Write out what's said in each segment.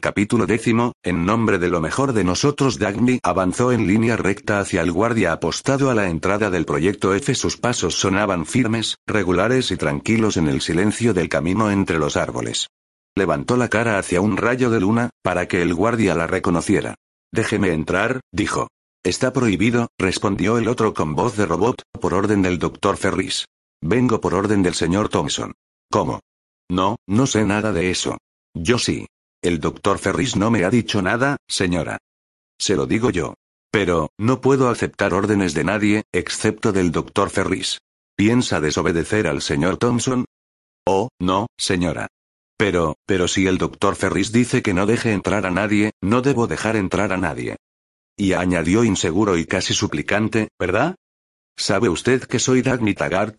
Capítulo décimo, en nombre de lo mejor de nosotros Dagny avanzó en línea recta hacia el guardia apostado a la entrada del proyecto F. Sus pasos sonaban firmes, regulares y tranquilos en el silencio del camino entre los árboles. Levantó la cara hacia un rayo de luna, para que el guardia la reconociera. Déjeme entrar, dijo. Está prohibido, respondió el otro con voz de robot, por orden del doctor Ferris. Vengo por orden del señor Thompson. ¿Cómo? No, no sé nada de eso. Yo sí. El doctor Ferris no me ha dicho nada, señora. Se lo digo yo. Pero, no puedo aceptar órdenes de nadie, excepto del doctor Ferris. ¿Piensa desobedecer al señor Thompson? Oh, no, señora. Pero, pero si el doctor Ferris dice que no deje entrar a nadie, no debo dejar entrar a nadie. Y añadió inseguro y casi suplicante, ¿verdad? ¿Sabe usted que soy Dagny Taggart?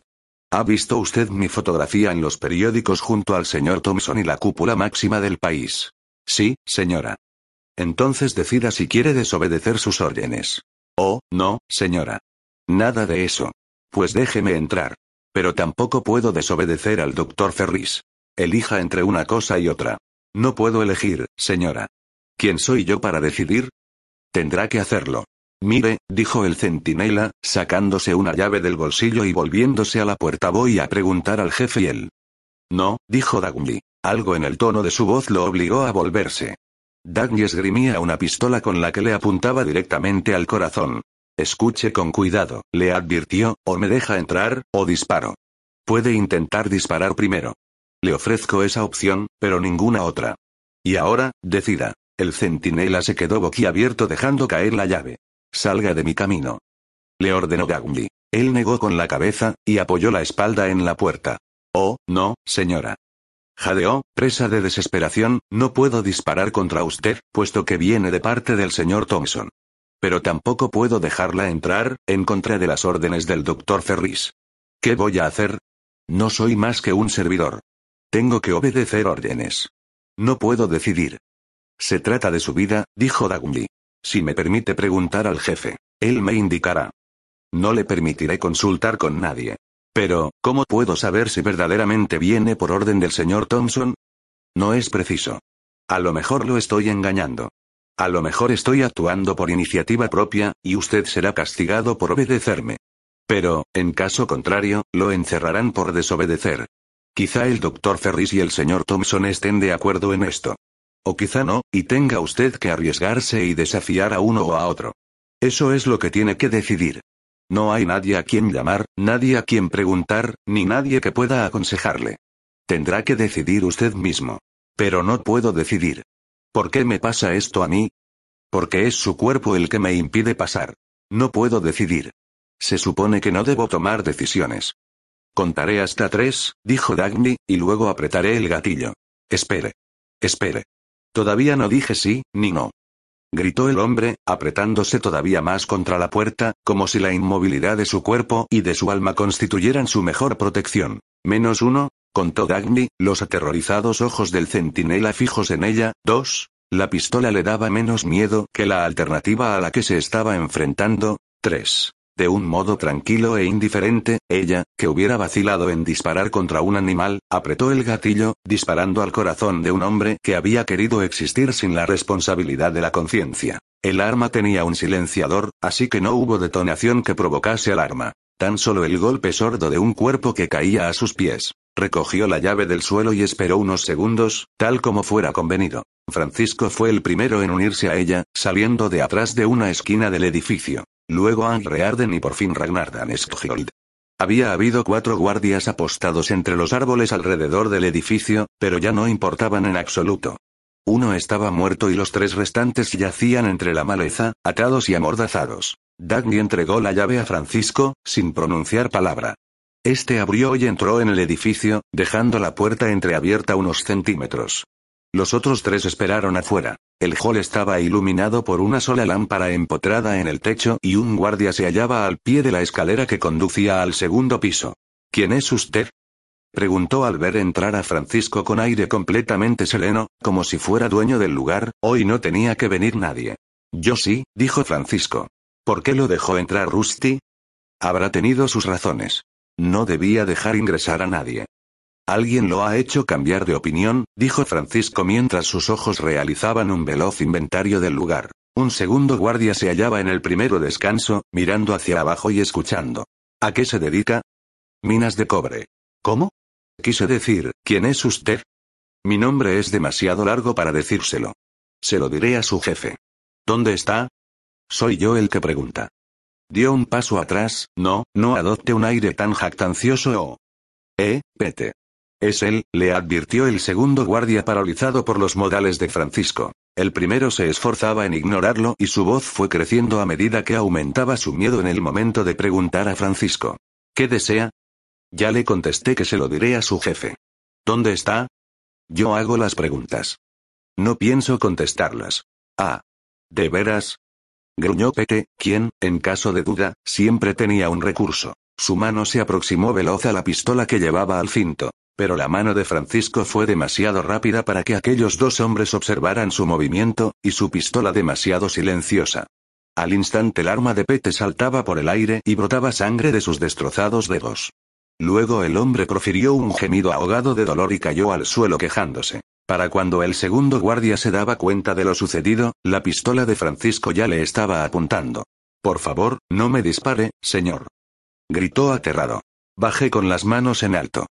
¿Ha visto usted mi fotografía en los periódicos junto al señor Thompson y la cúpula máxima del país? Sí, señora. Entonces decida si quiere desobedecer sus órdenes. Oh, no, señora. Nada de eso. Pues déjeme entrar. Pero tampoco puedo desobedecer al doctor Ferris. Elija entre una cosa y otra. No puedo elegir, señora. ¿Quién soy yo para decidir? Tendrá que hacerlo. Mire, dijo el centinela, sacándose una llave del bolsillo y volviéndose a la puerta voy a preguntar al jefe y él. No, dijo Dagny. Algo en el tono de su voz lo obligó a volverse. Dagny esgrimía una pistola con la que le apuntaba directamente al corazón. Escuche con cuidado, le advirtió, o me deja entrar, o disparo. Puede intentar disparar primero. Le ofrezco esa opción, pero ninguna otra. Y ahora, decida. El centinela se quedó boquiabierto dejando caer la llave. Salga de mi camino. Le ordenó Gagumbi. Él negó con la cabeza, y apoyó la espalda en la puerta. Oh, no, señora. Jadeó, presa de desesperación, no puedo disparar contra usted, puesto que viene de parte del señor Thompson. Pero tampoco puedo dejarla entrar, en contra de las órdenes del doctor Ferris. ¿Qué voy a hacer? No soy más que un servidor. Tengo que obedecer órdenes. No puedo decidir. Se trata de su vida, dijo Dagumbi. Si me permite preguntar al jefe, él me indicará. No le permitiré consultar con nadie. Pero, ¿cómo puedo saber si verdaderamente viene por orden del señor Thompson? No es preciso. A lo mejor lo estoy engañando. A lo mejor estoy actuando por iniciativa propia, y usted será castigado por obedecerme. Pero, en caso contrario, lo encerrarán por desobedecer. Quizá el doctor Ferris y el señor Thompson estén de acuerdo en esto. O quizá no, y tenga usted que arriesgarse y desafiar a uno o a otro. Eso es lo que tiene que decidir. No hay nadie a quien llamar, nadie a quien preguntar, ni nadie que pueda aconsejarle. Tendrá que decidir usted mismo. Pero no puedo decidir. ¿Por qué me pasa esto a mí? Porque es su cuerpo el que me impide pasar. No puedo decidir. Se supone que no debo tomar decisiones. Contaré hasta tres, dijo Dagny, y luego apretaré el gatillo. Espere. Espere. Todavía no dije sí, ni no. Gritó el hombre, apretándose todavía más contra la puerta, como si la inmovilidad de su cuerpo y de su alma constituyeran su mejor protección. Menos uno, contó Dagny, los aterrorizados ojos del centinela fijos en ella, dos, la pistola le daba menos miedo que la alternativa a la que se estaba enfrentando, tres. De un modo tranquilo e indiferente, ella, que hubiera vacilado en disparar contra un animal, apretó el gatillo, disparando al corazón de un hombre que había querido existir sin la responsabilidad de la conciencia. El arma tenía un silenciador, así que no hubo detonación que provocase alarma. Tan solo el golpe sordo de un cuerpo que caía a sus pies. Recogió la llave del suelo y esperó unos segundos, tal como fuera convenido. Francisco fue el primero en unirse a ella, saliendo de atrás de una esquina del edificio. Luego Anne Arden y por fin Ragnar Daneskjold. Había habido cuatro guardias apostados entre los árboles alrededor del edificio, pero ya no importaban en absoluto. Uno estaba muerto y los tres restantes yacían entre la maleza, atados y amordazados. Dagny entregó la llave a Francisco, sin pronunciar palabra. Este abrió y entró en el edificio, dejando la puerta entreabierta unos centímetros. Los otros tres esperaron afuera. El hall estaba iluminado por una sola lámpara empotrada en el techo y un guardia se hallaba al pie de la escalera que conducía al segundo piso. ¿Quién es usted? Preguntó al ver entrar a Francisco con aire completamente sereno, como si fuera dueño del lugar, hoy no tenía que venir nadie. Yo sí, dijo Francisco. ¿Por qué lo dejó entrar Rusty? Habrá tenido sus razones. No debía dejar ingresar a nadie. Alguien lo ha hecho cambiar de opinión, dijo Francisco mientras sus ojos realizaban un veloz inventario del lugar. Un segundo guardia se hallaba en el primero descanso, mirando hacia abajo y escuchando. ¿A qué se dedica? Minas de cobre. ¿Cómo? Quise decir, ¿quién es usted? Mi nombre es demasiado largo para decírselo. Se lo diré a su jefe. ¿Dónde está? Soy yo el que pregunta. Dio un paso atrás, no, no adopte un aire tan jactancioso o... Eh, pete. Es él, le advirtió el segundo guardia paralizado por los modales de Francisco. El primero se esforzaba en ignorarlo y su voz fue creciendo a medida que aumentaba su miedo en el momento de preguntar a Francisco. ¿Qué desea? Ya le contesté que se lo diré a su jefe. ¿Dónde está? Yo hago las preguntas. No pienso contestarlas. Ah. ¿De veras? Gruñó Pete, quien, en caso de duda, siempre tenía un recurso. Su mano se aproximó veloz a la pistola que llevaba al cinto. Pero la mano de Francisco fue demasiado rápida para que aquellos dos hombres observaran su movimiento, y su pistola demasiado silenciosa. Al instante el arma de Pete saltaba por el aire y brotaba sangre de sus destrozados dedos. Luego el hombre profirió un gemido ahogado de dolor y cayó al suelo quejándose. Para cuando el segundo guardia se daba cuenta de lo sucedido, la pistola de Francisco ya le estaba apuntando. Por favor, no me dispare, señor. Gritó aterrado. Bajé con las manos en alto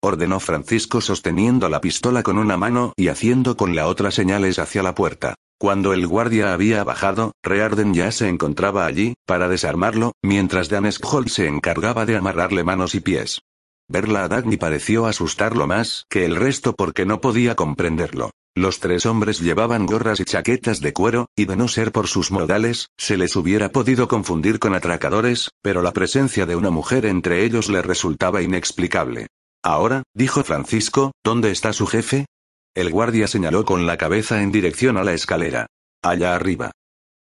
ordenó Francisco sosteniendo la pistola con una mano y haciendo con la otra señales hacia la puerta. Cuando el guardia había bajado, Rearden ya se encontraba allí, para desarmarlo, mientras Daneschold se encargaba de amarrarle manos y pies. Verla a Dagny pareció asustarlo más que el resto porque no podía comprenderlo. Los tres hombres llevaban gorras y chaquetas de cuero, y de no ser por sus modales, se les hubiera podido confundir con atracadores, pero la presencia de una mujer entre ellos le resultaba inexplicable. Ahora, dijo Francisco, ¿dónde está su jefe? El guardia señaló con la cabeza en dirección a la escalera. Allá arriba.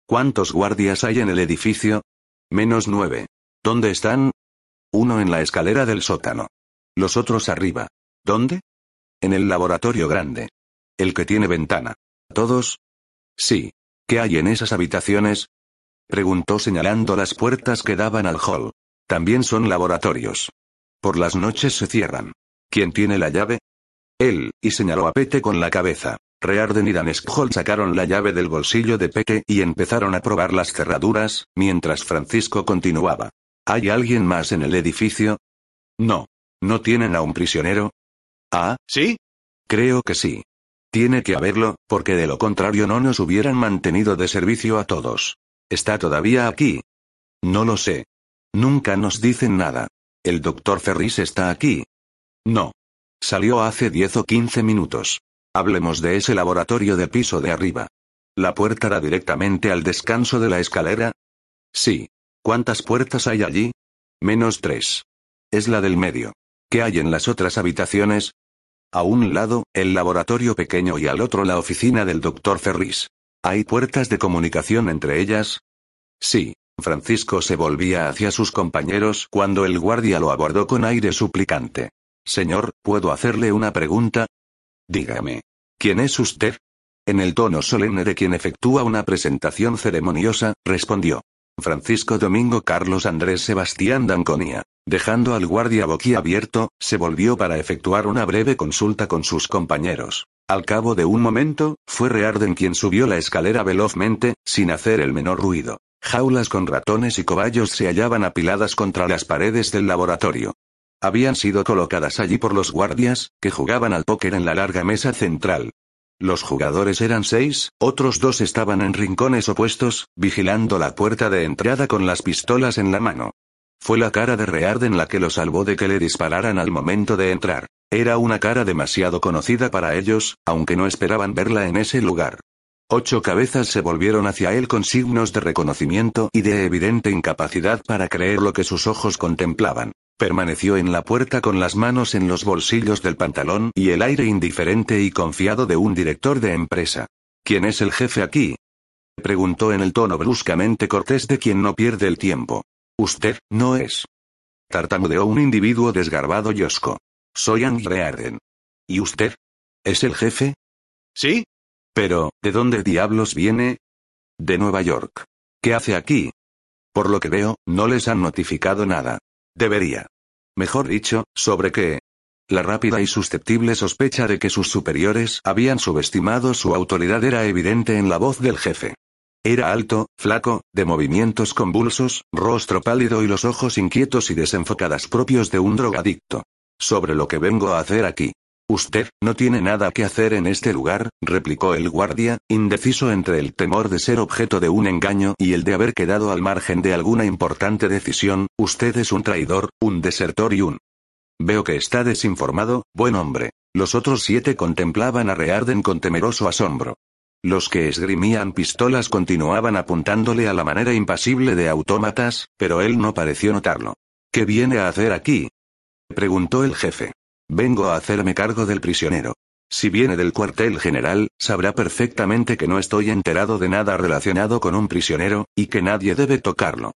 ¿Cuántos guardias hay en el edificio? Menos nueve. ¿Dónde están? Uno en la escalera del sótano. Los otros arriba. ¿Dónde? En el laboratorio grande. El que tiene ventana. ¿Todos? Sí. ¿Qué hay en esas habitaciones? Preguntó señalando las puertas que daban al hall. También son laboratorios. Por las noches se cierran. ¿Quién tiene la llave? Él, y señaló a Pete con la cabeza. Rearden y Daneskhold sacaron la llave del bolsillo de Pete y empezaron a probar las cerraduras, mientras Francisco continuaba. ¿Hay alguien más en el edificio? No. ¿No tienen a un prisionero? Ah, ¿sí? Creo que sí. Tiene que haberlo, porque de lo contrario no nos hubieran mantenido de servicio a todos. ¿Está todavía aquí? No lo sé. Nunca nos dicen nada. ¿El doctor Ferris está aquí? No. Salió hace 10 o 15 minutos. Hablemos de ese laboratorio de piso de arriba. ¿La puerta da directamente al descanso de la escalera? Sí. ¿Cuántas puertas hay allí? Menos tres. Es la del medio. ¿Qué hay en las otras habitaciones? A un lado, el laboratorio pequeño y al otro la oficina del doctor Ferris. ¿Hay puertas de comunicación entre ellas? Sí. Francisco se volvía hacia sus compañeros cuando el guardia lo abordó con aire suplicante. Señor, ¿puedo hacerle una pregunta? Dígame. ¿Quién es usted? En el tono solemne de quien efectúa una presentación ceremoniosa, respondió. Francisco Domingo Carlos Andrés Sebastián Danconia. Dejando al guardia boquiabierto, se volvió para efectuar una breve consulta con sus compañeros. Al cabo de un momento, fue Rearden quien subió la escalera velozmente, sin hacer el menor ruido. Jaulas con ratones y cobayos se hallaban apiladas contra las paredes del laboratorio. Habían sido colocadas allí por los guardias, que jugaban al póker en la larga mesa central. Los jugadores eran seis, otros dos estaban en rincones opuestos, vigilando la puerta de entrada con las pistolas en la mano. Fue la cara de Rearden la que lo salvó de que le dispararan al momento de entrar. Era una cara demasiado conocida para ellos, aunque no esperaban verla en ese lugar. Ocho cabezas se volvieron hacia él con signos de reconocimiento y de evidente incapacidad para creer lo que sus ojos contemplaban. Permaneció en la puerta con las manos en los bolsillos del pantalón y el aire indiferente y confiado de un director de empresa. ¿Quién es el jefe aquí? preguntó en el tono bruscamente cortés de quien no pierde el tiempo. Usted, no es. Tartamudeó un individuo desgarbado y osco. Soy Andre Arden. ¿Y usted? ¿Es el jefe? Sí, pero, ¿de dónde diablos viene? De Nueva York. ¿Qué hace aquí? Por lo que veo, no les han notificado nada. Debería. Mejor dicho, ¿sobre qué? La rápida y susceptible sospecha de que sus superiores habían subestimado su autoridad era evidente en la voz del jefe. Era alto, flaco, de movimientos convulsos, rostro pálido y los ojos inquietos y desenfocadas propios de un drogadicto. Sobre lo que vengo a hacer aquí. Usted, no tiene nada que hacer en este lugar, replicó el guardia, indeciso entre el temor de ser objeto de un engaño y el de haber quedado al margen de alguna importante decisión, usted es un traidor, un desertor y un Veo que está desinformado, buen hombre. Los otros siete contemplaban a Rearden con temeroso asombro. Los que esgrimían pistolas continuaban apuntándole a la manera impasible de autómatas, pero él no pareció notarlo. ¿Qué viene a hacer aquí? preguntó el jefe. Vengo a hacerme cargo del prisionero. Si viene del cuartel general, sabrá perfectamente que no estoy enterado de nada relacionado con un prisionero, y que nadie debe tocarlo.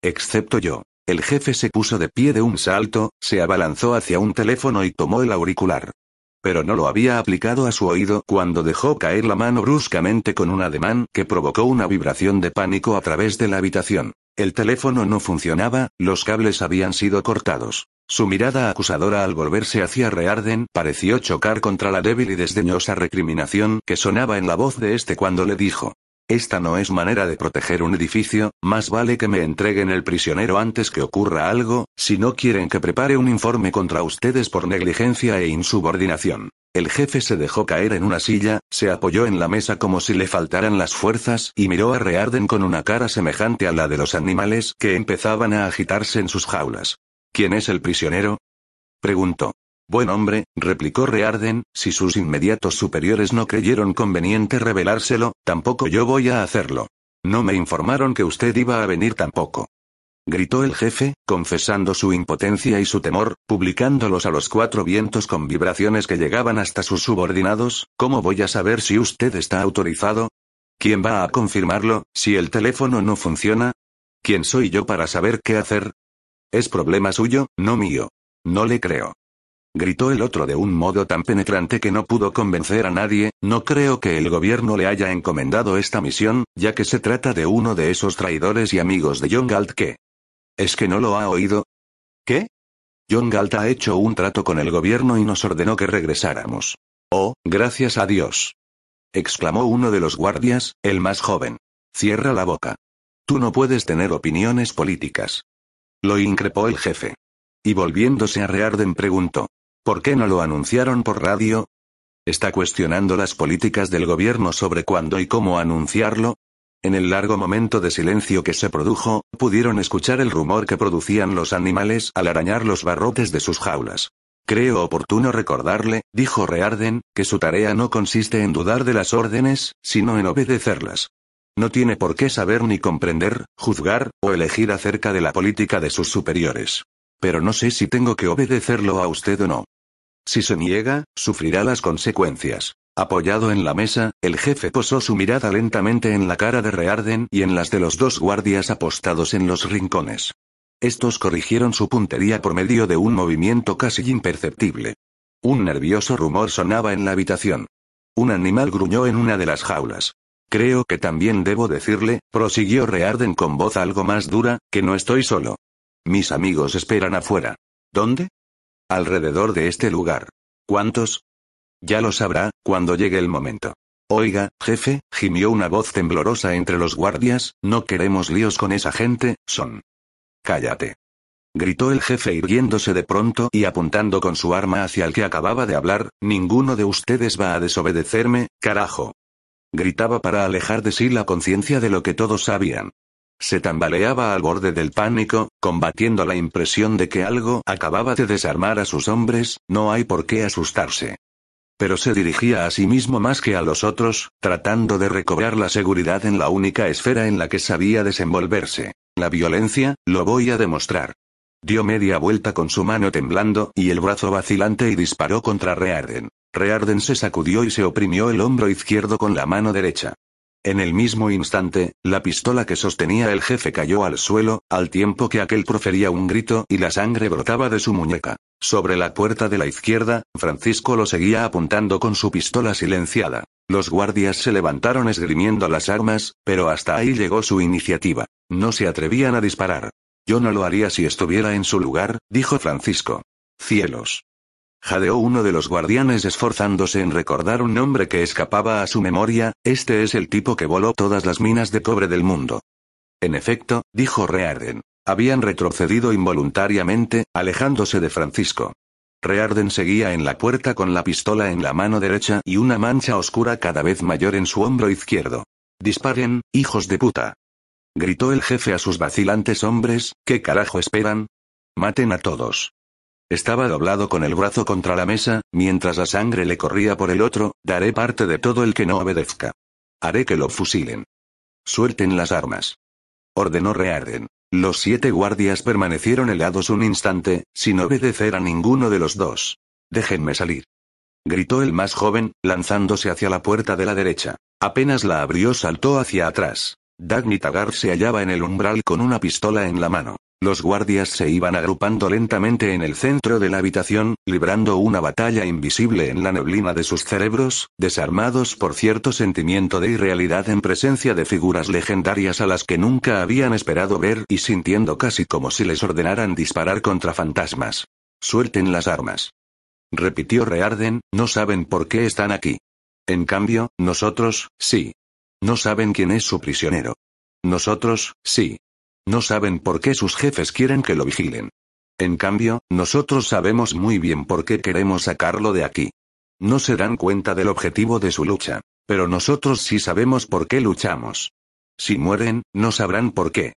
Excepto yo. El jefe se puso de pie de un salto, se abalanzó hacia un teléfono y tomó el auricular. Pero no lo había aplicado a su oído cuando dejó caer la mano bruscamente con un ademán que provocó una vibración de pánico a través de la habitación. El teléfono no funcionaba, los cables habían sido cortados. Su mirada acusadora al volverse hacia Rearden pareció chocar contra la débil y desdeñosa recriminación que sonaba en la voz de este cuando le dijo, esta no es manera de proteger un edificio, más vale que me entreguen el prisionero antes que ocurra algo, si no quieren que prepare un informe contra ustedes por negligencia e insubordinación. El jefe se dejó caer en una silla, se apoyó en la mesa como si le faltaran las fuerzas y miró a Rearden con una cara semejante a la de los animales que empezaban a agitarse en sus jaulas. ¿Quién es el prisionero? preguntó. Buen hombre, replicó Rearden, si sus inmediatos superiores no creyeron conveniente revelárselo, tampoco yo voy a hacerlo. No me informaron que usted iba a venir tampoco. Gritó el jefe, confesando su impotencia y su temor, publicándolos a los cuatro vientos con vibraciones que llegaban hasta sus subordinados, ¿cómo voy a saber si usted está autorizado? ¿Quién va a confirmarlo, si el teléfono no funciona? ¿Quién soy yo para saber qué hacer? Es problema suyo, no mío. No le creo. Gritó el otro de un modo tan penetrante que no pudo convencer a nadie, no creo que el gobierno le haya encomendado esta misión, ya que se trata de uno de esos traidores y amigos de John Galt que... ¿Es que no lo ha oído? ¿Qué? John Galt ha hecho un trato con el gobierno y nos ordenó que regresáramos. Oh, gracias a Dios. exclamó uno de los guardias, el más joven. Cierra la boca. Tú no puedes tener opiniones políticas. Lo increpó el jefe. Y volviéndose a Rearden preguntó. ¿Por qué no lo anunciaron por radio? ¿Está cuestionando las políticas del gobierno sobre cuándo y cómo anunciarlo? En el largo momento de silencio que se produjo, pudieron escuchar el rumor que producían los animales al arañar los barrotes de sus jaulas. Creo oportuno recordarle, dijo Rearden, que su tarea no consiste en dudar de las órdenes, sino en obedecerlas. No tiene por qué saber ni comprender, juzgar, o elegir acerca de la política de sus superiores. Pero no sé si tengo que obedecerlo a usted o no. Si se niega, sufrirá las consecuencias. Apoyado en la mesa, el jefe posó su mirada lentamente en la cara de Rearden y en las de los dos guardias apostados en los rincones. Estos corrigieron su puntería por medio de un movimiento casi imperceptible. Un nervioso rumor sonaba en la habitación. Un animal gruñó en una de las jaulas. Creo que también debo decirle, prosiguió Rearden con voz algo más dura, que no estoy solo. Mis amigos esperan afuera. ¿Dónde? Alrededor de este lugar. ¿Cuántos? Ya lo sabrá, cuando llegue el momento. Oiga, jefe, gimió una voz temblorosa entre los guardias, no queremos líos con esa gente, son. Cállate. Gritó el jefe irguiéndose de pronto y apuntando con su arma hacia el que acababa de hablar, ninguno de ustedes va a desobedecerme, carajo. Gritaba para alejar de sí la conciencia de lo que todos sabían. Se tambaleaba al borde del pánico, combatiendo la impresión de que algo acababa de desarmar a sus hombres, no hay por qué asustarse. Pero se dirigía a sí mismo más que a los otros, tratando de recobrar la seguridad en la única esfera en la que sabía desenvolverse. La violencia, lo voy a demostrar. Dio media vuelta con su mano temblando y el brazo vacilante y disparó contra Rearden. Rearden se sacudió y se oprimió el hombro izquierdo con la mano derecha. En el mismo instante, la pistola que sostenía el jefe cayó al suelo, al tiempo que aquel profería un grito y la sangre brotaba de su muñeca. Sobre la puerta de la izquierda, Francisco lo seguía apuntando con su pistola silenciada. Los guardias se levantaron esgrimiendo las armas, pero hasta ahí llegó su iniciativa. No se atrevían a disparar. Yo no lo haría si estuviera en su lugar, dijo Francisco. Cielos. Jadeó uno de los guardianes esforzándose en recordar un nombre que escapaba a su memoria, este es el tipo que voló todas las minas de cobre del mundo. En efecto, dijo Rearden. Habían retrocedido involuntariamente, alejándose de Francisco. Rearden seguía en la puerta con la pistola en la mano derecha y una mancha oscura cada vez mayor en su hombro izquierdo. Disparen, hijos de puta. Gritó el jefe a sus vacilantes hombres, ¿qué carajo esperan? Maten a todos. Estaba doblado con el brazo contra la mesa, mientras la sangre le corría por el otro, daré parte de todo el que no obedezca. Haré que lo fusilen. Suelten las armas. Ordenó Rearden. Los siete guardias permanecieron helados un instante, sin obedecer a ninguno de los dos. Déjenme salir. Gritó el más joven, lanzándose hacia la puerta de la derecha. Apenas la abrió saltó hacia atrás. Dagny Tagar se hallaba en el umbral con una pistola en la mano. Los guardias se iban agrupando lentamente en el centro de la habitación, librando una batalla invisible en la neblina de sus cerebros, desarmados por cierto sentimiento de irrealidad en presencia de figuras legendarias a las que nunca habían esperado ver y sintiendo casi como si les ordenaran disparar contra fantasmas. Suelten las armas. Repitió Rearden, no saben por qué están aquí. En cambio, nosotros, sí. No saben quién es su prisionero. Nosotros, sí. No saben por qué sus jefes quieren que lo vigilen. En cambio, nosotros sabemos muy bien por qué queremos sacarlo de aquí. No se dan cuenta del objetivo de su lucha. Pero nosotros sí sabemos por qué luchamos. Si mueren, no sabrán por qué.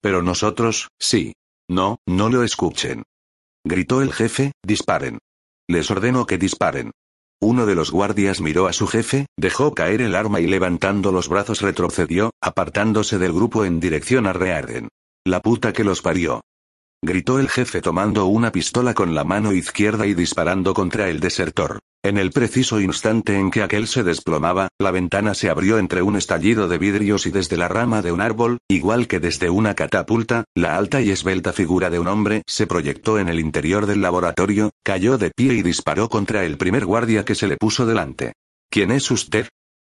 Pero nosotros, sí. No, no lo escuchen. Gritó el jefe, disparen. Les ordeno que disparen. Uno de los guardias miró a su jefe, dejó caer el arma y levantando los brazos retrocedió, apartándose del grupo en dirección a Rearden. La puta que los parió. Gritó el jefe tomando una pistola con la mano izquierda y disparando contra el desertor. En el preciso instante en que aquel se desplomaba, la ventana se abrió entre un estallido de vidrios y desde la rama de un árbol, igual que desde una catapulta, la alta y esbelta figura de un hombre se proyectó en el interior del laboratorio, cayó de pie y disparó contra el primer guardia que se le puso delante. ¿Quién es usted?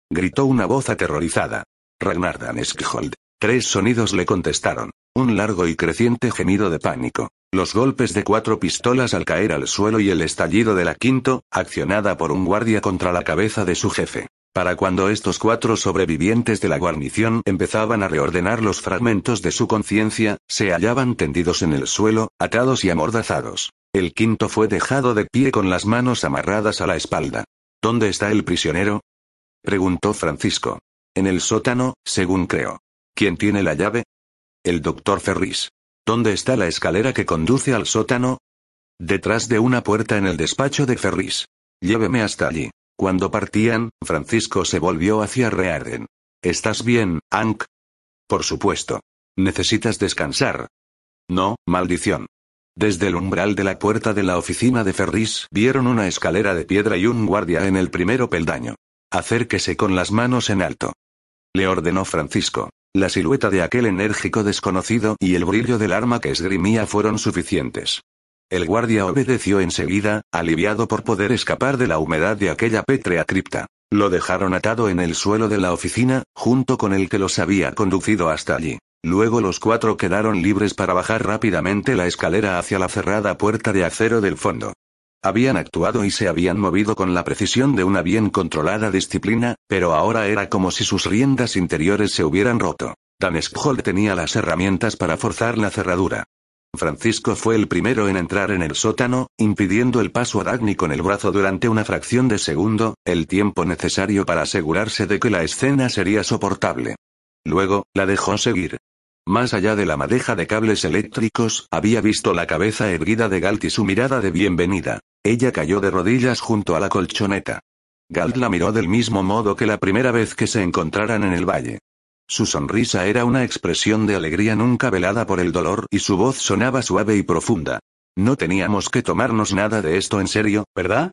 gritó una voz aterrorizada. Ragnar Daneskjold. Tres sonidos le contestaron. Un largo y creciente gemido de pánico. Los golpes de cuatro pistolas al caer al suelo y el estallido de la quinto, accionada por un guardia contra la cabeza de su jefe. Para cuando estos cuatro sobrevivientes de la guarnición empezaban a reordenar los fragmentos de su conciencia, se hallaban tendidos en el suelo, atados y amordazados. El quinto fue dejado de pie con las manos amarradas a la espalda. ¿Dónde está el prisionero? preguntó Francisco. En el sótano, según creo. ¿Quién tiene la llave? El doctor Ferris. ¿Dónde está la escalera que conduce al sótano? Detrás de una puerta en el despacho de Ferris. Lléveme hasta allí. Cuando partían, Francisco se volvió hacia Rearden. ¿Estás bien, Ank? Por supuesto. ¿Necesitas descansar? No, maldición. Desde el umbral de la puerta de la oficina de Ferris vieron una escalera de piedra y un guardia en el primero peldaño. Acérquese con las manos en alto. Le ordenó Francisco. La silueta de aquel enérgico desconocido y el brillo del arma que esgrimía fueron suficientes. El guardia obedeció enseguida, aliviado por poder escapar de la humedad de aquella pétrea cripta. Lo dejaron atado en el suelo de la oficina, junto con el que los había conducido hasta allí. Luego los cuatro quedaron libres para bajar rápidamente la escalera hacia la cerrada puerta de acero del fondo. Habían actuado y se habían movido con la precisión de una bien controlada disciplina, pero ahora era como si sus riendas interiores se hubieran roto. Daneskjold tenía las herramientas para forzar la cerradura. Francisco fue el primero en entrar en el sótano, impidiendo el paso a Dagny con el brazo durante una fracción de segundo, el tiempo necesario para asegurarse de que la escena sería soportable. Luego, la dejó seguir. Más allá de la madeja de cables eléctricos, había visto la cabeza erguida de Galt y su mirada de bienvenida. Ella cayó de rodillas junto a la colchoneta. Galt la miró del mismo modo que la primera vez que se encontraran en el valle. Su sonrisa era una expresión de alegría nunca velada por el dolor y su voz sonaba suave y profunda. No teníamos que tomarnos nada de esto en serio, ¿verdad?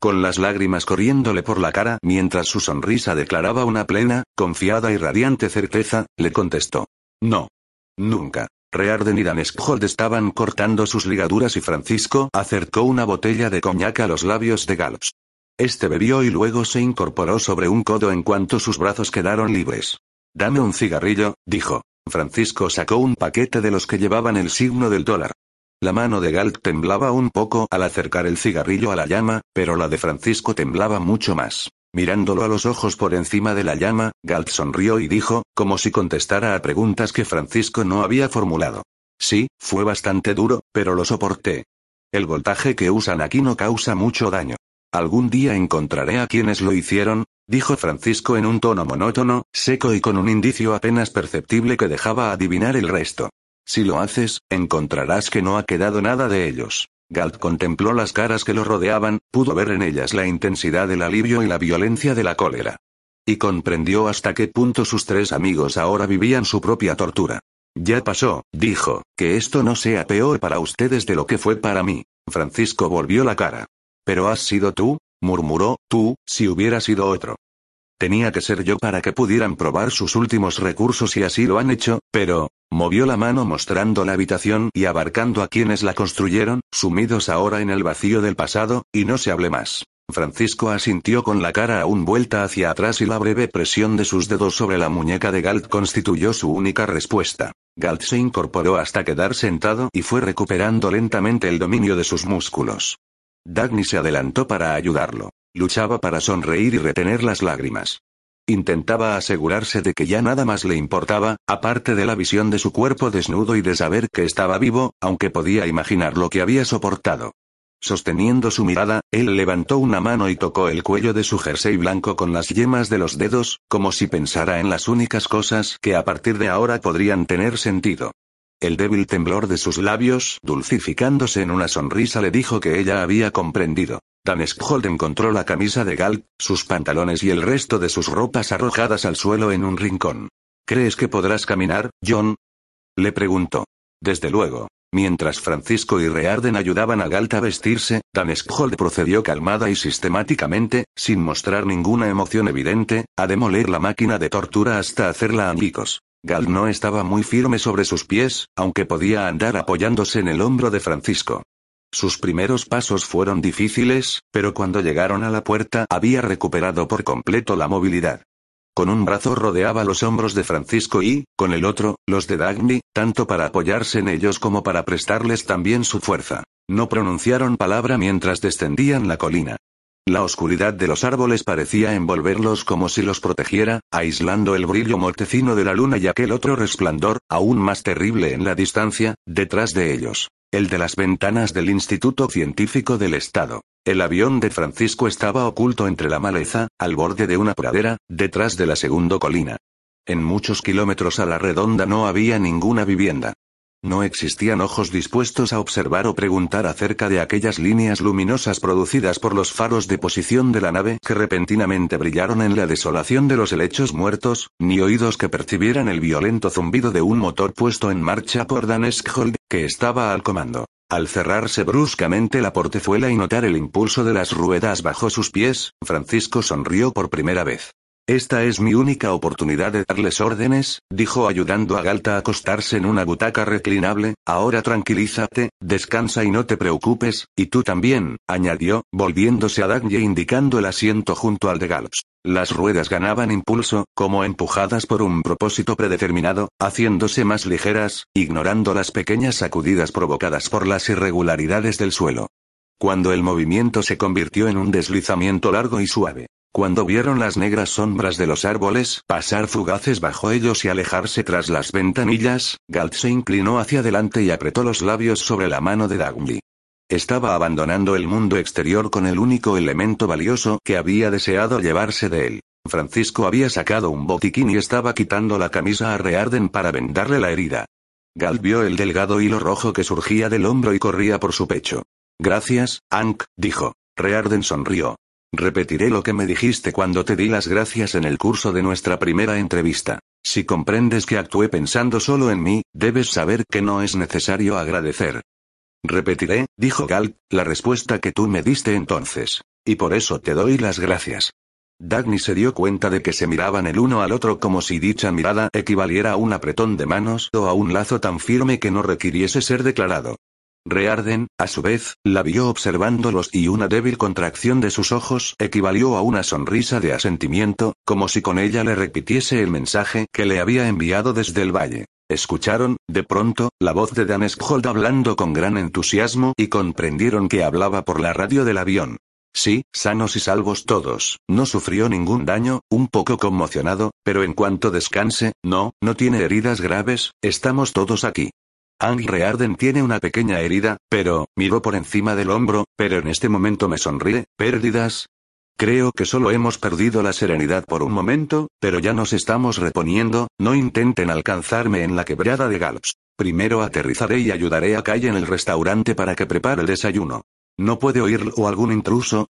Con las lágrimas corriéndole por la cara mientras su sonrisa declaraba una plena, confiada y radiante certeza, le contestó. No. Nunca. Rearden y Daneskjold estaban cortando sus ligaduras y Francisco acercó una botella de coñac a los labios de Galps. Este bebió y luego se incorporó sobre un codo en cuanto sus brazos quedaron libres. Dame un cigarrillo, dijo. Francisco sacó un paquete de los que llevaban el signo del dólar. La mano de Galt temblaba un poco al acercar el cigarrillo a la llama, pero la de Francisco temblaba mucho más. Mirándolo a los ojos por encima de la llama, Galt sonrió y dijo, como si contestara a preguntas que Francisco no había formulado. Sí, fue bastante duro, pero lo soporté. El voltaje que usan aquí no causa mucho daño. Algún día encontraré a quienes lo hicieron, dijo Francisco en un tono monótono, seco y con un indicio apenas perceptible que dejaba adivinar el resto. Si lo haces, encontrarás que no ha quedado nada de ellos. Galt contempló las caras que lo rodeaban, pudo ver en ellas la intensidad del alivio y la violencia de la cólera. Y comprendió hasta qué punto sus tres amigos ahora vivían su propia tortura. Ya pasó, dijo, que esto no sea peor para ustedes de lo que fue para mí. Francisco volvió la cara. Pero has sido tú, murmuró, tú, si hubiera sido otro. Tenía que ser yo para que pudieran probar sus últimos recursos y así lo han hecho, pero, movió la mano mostrando la habitación y abarcando a quienes la construyeron, sumidos ahora en el vacío del pasado, y no se hable más. Francisco asintió con la cara aún vuelta hacia atrás y la breve presión de sus dedos sobre la muñeca de Galt constituyó su única respuesta. Galt se incorporó hasta quedar sentado y fue recuperando lentamente el dominio de sus músculos. Dagny se adelantó para ayudarlo. Luchaba para sonreír y retener las lágrimas. Intentaba asegurarse de que ya nada más le importaba, aparte de la visión de su cuerpo desnudo y de saber que estaba vivo, aunque podía imaginar lo que había soportado. Sosteniendo su mirada, él levantó una mano y tocó el cuello de su jersey blanco con las yemas de los dedos, como si pensara en las únicas cosas que a partir de ahora podrían tener sentido. El débil temblor de sus labios, dulcificándose en una sonrisa, le dijo que ella había comprendido. Dan encontró la camisa de Galt, sus pantalones y el resto de sus ropas arrojadas al suelo en un rincón. ¿Crees que podrás caminar, John? Le preguntó. Desde luego. Mientras Francisco y Rearden ayudaban a Galt a vestirse, Dan procedió calmada y sistemáticamente, sin mostrar ninguna emoción evidente, a demoler la máquina de tortura hasta hacerla añicos. Galt no estaba muy firme sobre sus pies, aunque podía andar apoyándose en el hombro de Francisco. Sus primeros pasos fueron difíciles, pero cuando llegaron a la puerta había recuperado por completo la movilidad. Con un brazo rodeaba los hombros de Francisco y, con el otro, los de Dagny, tanto para apoyarse en ellos como para prestarles también su fuerza. No pronunciaron palabra mientras descendían la colina. La oscuridad de los árboles parecía envolverlos como si los protegiera, aislando el brillo mortecino de la luna y aquel otro resplandor, aún más terrible en la distancia, detrás de ellos. El de las ventanas del Instituto Científico del Estado. El avión de Francisco estaba oculto entre la maleza, al borde de una pradera, detrás de la segunda colina. En muchos kilómetros a la redonda no había ninguna vivienda. No existían ojos dispuestos a observar o preguntar acerca de aquellas líneas luminosas producidas por los faros de posición de la nave que repentinamente brillaron en la desolación de los helechos muertos, ni oídos que percibieran el violento zumbido de un motor puesto en marcha por Dan que estaba al comando. Al cerrarse bruscamente la portezuela y notar el impulso de las ruedas bajo sus pies, Francisco sonrió por primera vez. Esta es mi única oportunidad de darles órdenes, dijo ayudando a Galta a acostarse en una butaca reclinable, ahora tranquilízate, descansa y no te preocupes, y tú también, añadió, volviéndose a Dagny e indicando el asiento junto al de Galps. Las ruedas ganaban impulso, como empujadas por un propósito predeterminado, haciéndose más ligeras, ignorando las pequeñas sacudidas provocadas por las irregularidades del suelo. Cuando el movimiento se convirtió en un deslizamiento largo y suave, cuando vieron las negras sombras de los árboles pasar fugaces bajo ellos y alejarse tras las ventanillas, Galt se inclinó hacia adelante y apretó los labios sobre la mano de Dagny. Estaba abandonando el mundo exterior con el único elemento valioso que había deseado llevarse de él. Francisco había sacado un botiquín y estaba quitando la camisa a Rearden para vendarle la herida. Galt vio el delgado hilo rojo que surgía del hombro y corría por su pecho. Gracias, Ank, dijo. Rearden sonrió. Repetiré lo que me dijiste cuando te di las gracias en el curso de nuestra primera entrevista. Si comprendes que actué pensando solo en mí, debes saber que no es necesario agradecer. Repetiré, dijo Gal, la respuesta que tú me diste entonces. Y por eso te doy las gracias. Dagny se dio cuenta de que se miraban el uno al otro como si dicha mirada equivaliera a un apretón de manos o a un lazo tan firme que no requiriese ser declarado. Rearden, a su vez, la vio observándolos y una débil contracción de sus ojos equivalió a una sonrisa de asentimiento, como si con ella le repitiese el mensaje que le había enviado desde el valle. Escucharon, de pronto, la voz de Dan Skjold hablando con gran entusiasmo y comprendieron que hablaba por la radio del avión. Sí, sanos y salvos todos, no sufrió ningún daño, un poco conmocionado, pero en cuanto descanse, no, no tiene heridas graves, estamos todos aquí. Ang Rearden tiene una pequeña herida, pero, miró por encima del hombro, pero en este momento me sonríe, ¿pérdidas? Creo que solo hemos perdido la serenidad por un momento, pero ya nos estamos reponiendo, no intenten alcanzarme en la quebrada de Galps. Primero aterrizaré y ayudaré a Kai en el restaurante para que prepare el desayuno. ¿No puede oírlo algún intruso?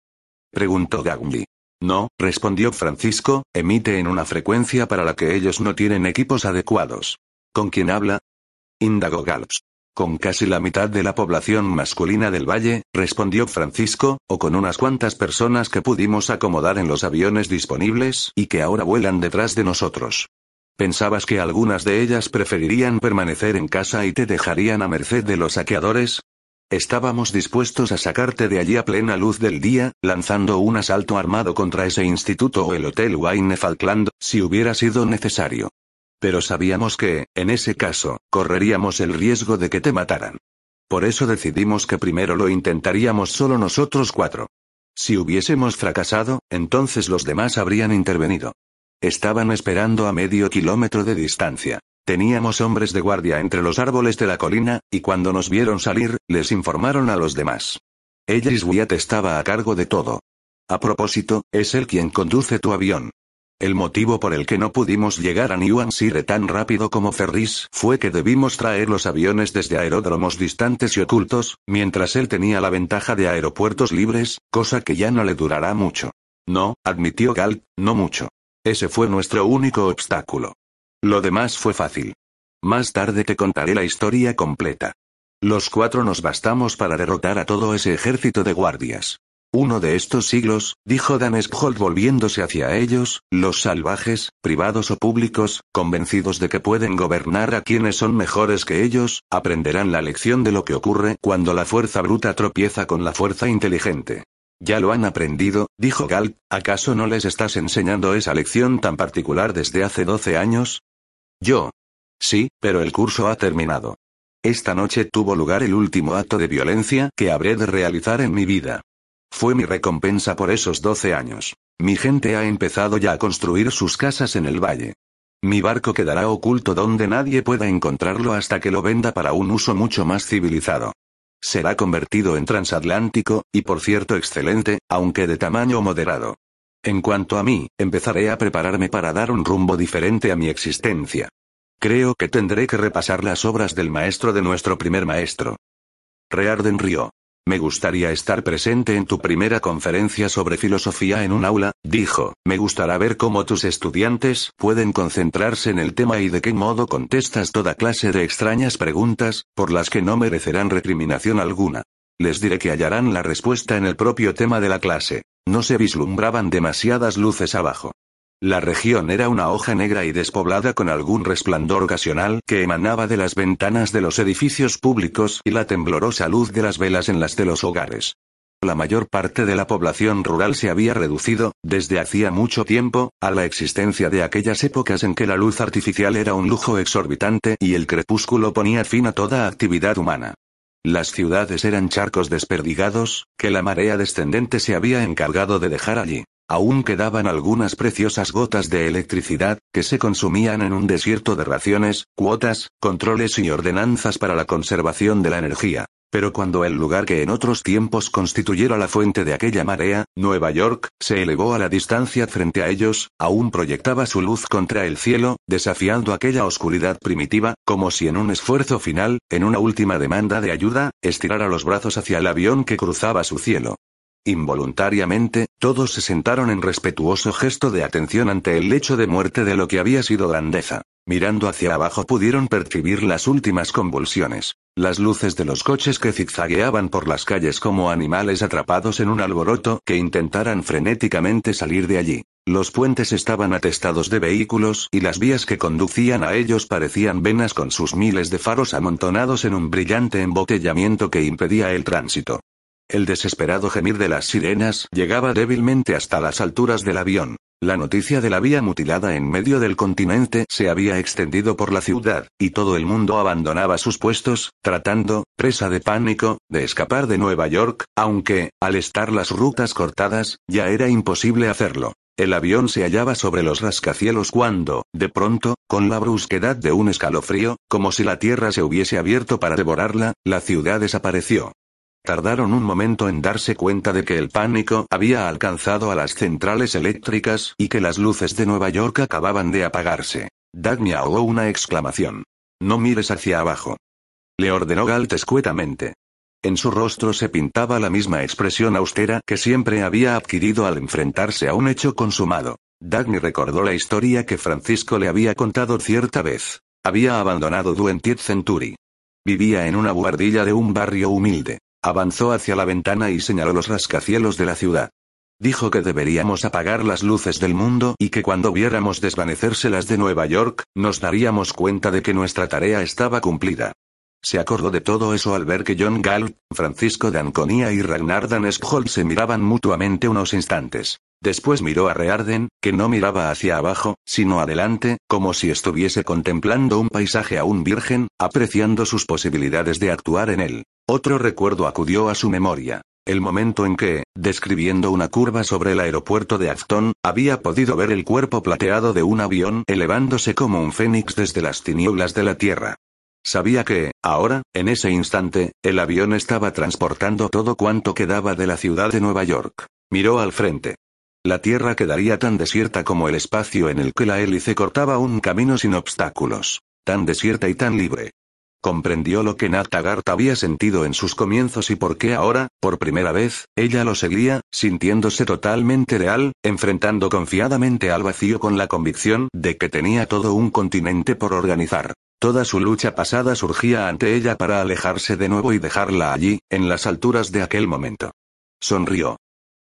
Preguntó Gagli. No, respondió Francisco, emite en una frecuencia para la que ellos no tienen equipos adecuados. ¿Con quién habla? Indagó Galps. Con casi la mitad de la población masculina del valle, respondió Francisco, o con unas cuantas personas que pudimos acomodar en los aviones disponibles y que ahora vuelan detrás de nosotros. ¿Pensabas que algunas de ellas preferirían permanecer en casa y te dejarían a merced de los saqueadores? Estábamos dispuestos a sacarte de allí a plena luz del día, lanzando un asalto armado contra ese instituto o el Hotel Wayne Falkland, si hubiera sido necesario. Pero sabíamos que, en ese caso, correríamos el riesgo de que te mataran. Por eso decidimos que primero lo intentaríamos solo nosotros cuatro. Si hubiésemos fracasado, entonces los demás habrían intervenido. Estaban esperando a medio kilómetro de distancia. Teníamos hombres de guardia entre los árboles de la colina, y cuando nos vieron salir, les informaron a los demás. Ellis Wyatt estaba a cargo de todo. A propósito, es él quien conduce tu avión. El motivo por el que no pudimos llegar a New Hampshire tan rápido como Ferris fue que debimos traer los aviones desde aeródromos distantes y ocultos, mientras él tenía la ventaja de aeropuertos libres, cosa que ya no le durará mucho. No, admitió Galt, no mucho. Ese fue nuestro único obstáculo. Lo demás fue fácil. Más tarde te contaré la historia completa. Los cuatro nos bastamos para derrotar a todo ese ejército de guardias. Uno de estos siglos, dijo Dan volviéndose hacia ellos, los salvajes, privados o públicos, convencidos de que pueden gobernar a quienes son mejores que ellos, aprenderán la lección de lo que ocurre cuando la fuerza bruta tropieza con la fuerza inteligente. Ya lo han aprendido, dijo Galt, ¿acaso no les estás enseñando esa lección tan particular desde hace 12 años? Yo. Sí, pero el curso ha terminado. Esta noche tuvo lugar el último acto de violencia que habré de realizar en mi vida. Fue mi recompensa por esos 12 años. Mi gente ha empezado ya a construir sus casas en el valle. Mi barco quedará oculto donde nadie pueda encontrarlo hasta que lo venda para un uso mucho más civilizado. Será convertido en transatlántico, y por cierto excelente, aunque de tamaño moderado. En cuanto a mí, empezaré a prepararme para dar un rumbo diferente a mi existencia. Creo que tendré que repasar las obras del maestro de nuestro primer maestro. Rearden rió. Me gustaría estar presente en tu primera conferencia sobre filosofía en un aula, dijo, me gustará ver cómo tus estudiantes pueden concentrarse en el tema y de qué modo contestas toda clase de extrañas preguntas, por las que no merecerán recriminación alguna. Les diré que hallarán la respuesta en el propio tema de la clase. No se vislumbraban demasiadas luces abajo. La región era una hoja negra y despoblada con algún resplandor ocasional que emanaba de las ventanas de los edificios públicos y la temblorosa luz de las velas en las de los hogares. La mayor parte de la población rural se había reducido, desde hacía mucho tiempo, a la existencia de aquellas épocas en que la luz artificial era un lujo exorbitante y el crepúsculo ponía fin a toda actividad humana. Las ciudades eran charcos desperdigados, que la marea descendente se había encargado de dejar allí. Aún quedaban algunas preciosas gotas de electricidad, que se consumían en un desierto de raciones, cuotas, controles y ordenanzas para la conservación de la energía. Pero cuando el lugar que en otros tiempos constituyera la fuente de aquella marea, Nueva York, se elevó a la distancia frente a ellos, aún proyectaba su luz contra el cielo, desafiando aquella oscuridad primitiva, como si en un esfuerzo final, en una última demanda de ayuda, estirara los brazos hacia el avión que cruzaba su cielo. Involuntariamente, todos se sentaron en respetuoso gesto de atención ante el lecho de muerte de lo que había sido grandeza. Mirando hacia abajo pudieron percibir las últimas convulsiones. Las luces de los coches que zigzagueaban por las calles como animales atrapados en un alboroto que intentaran frenéticamente salir de allí. Los puentes estaban atestados de vehículos y las vías que conducían a ellos parecían venas con sus miles de faros amontonados en un brillante embotellamiento que impedía el tránsito. El desesperado gemir de las sirenas llegaba débilmente hasta las alturas del avión. La noticia de la vía mutilada en medio del continente se había extendido por la ciudad, y todo el mundo abandonaba sus puestos, tratando, presa de pánico, de escapar de Nueva York, aunque, al estar las rutas cortadas, ya era imposible hacerlo. El avión se hallaba sobre los rascacielos cuando, de pronto, con la brusquedad de un escalofrío, como si la tierra se hubiese abierto para devorarla, la ciudad desapareció. Tardaron un momento en darse cuenta de que el pánico había alcanzado a las centrales eléctricas y que las luces de Nueva York acababan de apagarse. Dagny ahogó una exclamación. No mires hacia abajo. Le ordenó Galt escuetamente. En su rostro se pintaba la misma expresión austera que siempre había adquirido al enfrentarse a un hecho consumado. Dagny recordó la historia que Francisco le había contado cierta vez. Había abandonado Duentiet Century. Vivía en una buhardilla de un barrio humilde. Avanzó hacia la ventana y señaló los rascacielos de la ciudad. Dijo que deberíamos apagar las luces del mundo y que cuando viéramos desvanecerse las de Nueva York, nos daríamos cuenta de que nuestra tarea estaba cumplida. Se acordó de todo eso al ver que John Galt, Francisco de Anconia y Ragnar Daneskjold se miraban mutuamente unos instantes. Después miró a Rearden, que no miraba hacia abajo, sino adelante, como si estuviese contemplando un paisaje aún virgen, apreciando sus posibilidades de actuar en él. Otro recuerdo acudió a su memoria. El momento en que, describiendo una curva sobre el aeropuerto de Acton, había podido ver el cuerpo plateado de un avión elevándose como un fénix desde las tinieblas de la Tierra. Sabía que, ahora, en ese instante, el avión estaba transportando todo cuanto quedaba de la ciudad de Nueva York. Miró al frente. La Tierra quedaría tan desierta como el espacio en el que la hélice cortaba un camino sin obstáculos. Tan desierta y tan libre. Comprendió lo que Nat Taggart había sentido en sus comienzos y por qué ahora, por primera vez, ella lo seguía, sintiéndose totalmente real, enfrentando confiadamente al vacío con la convicción de que tenía todo un continente por organizar. Toda su lucha pasada surgía ante ella para alejarse de nuevo y dejarla allí, en las alturas de aquel momento. Sonrió.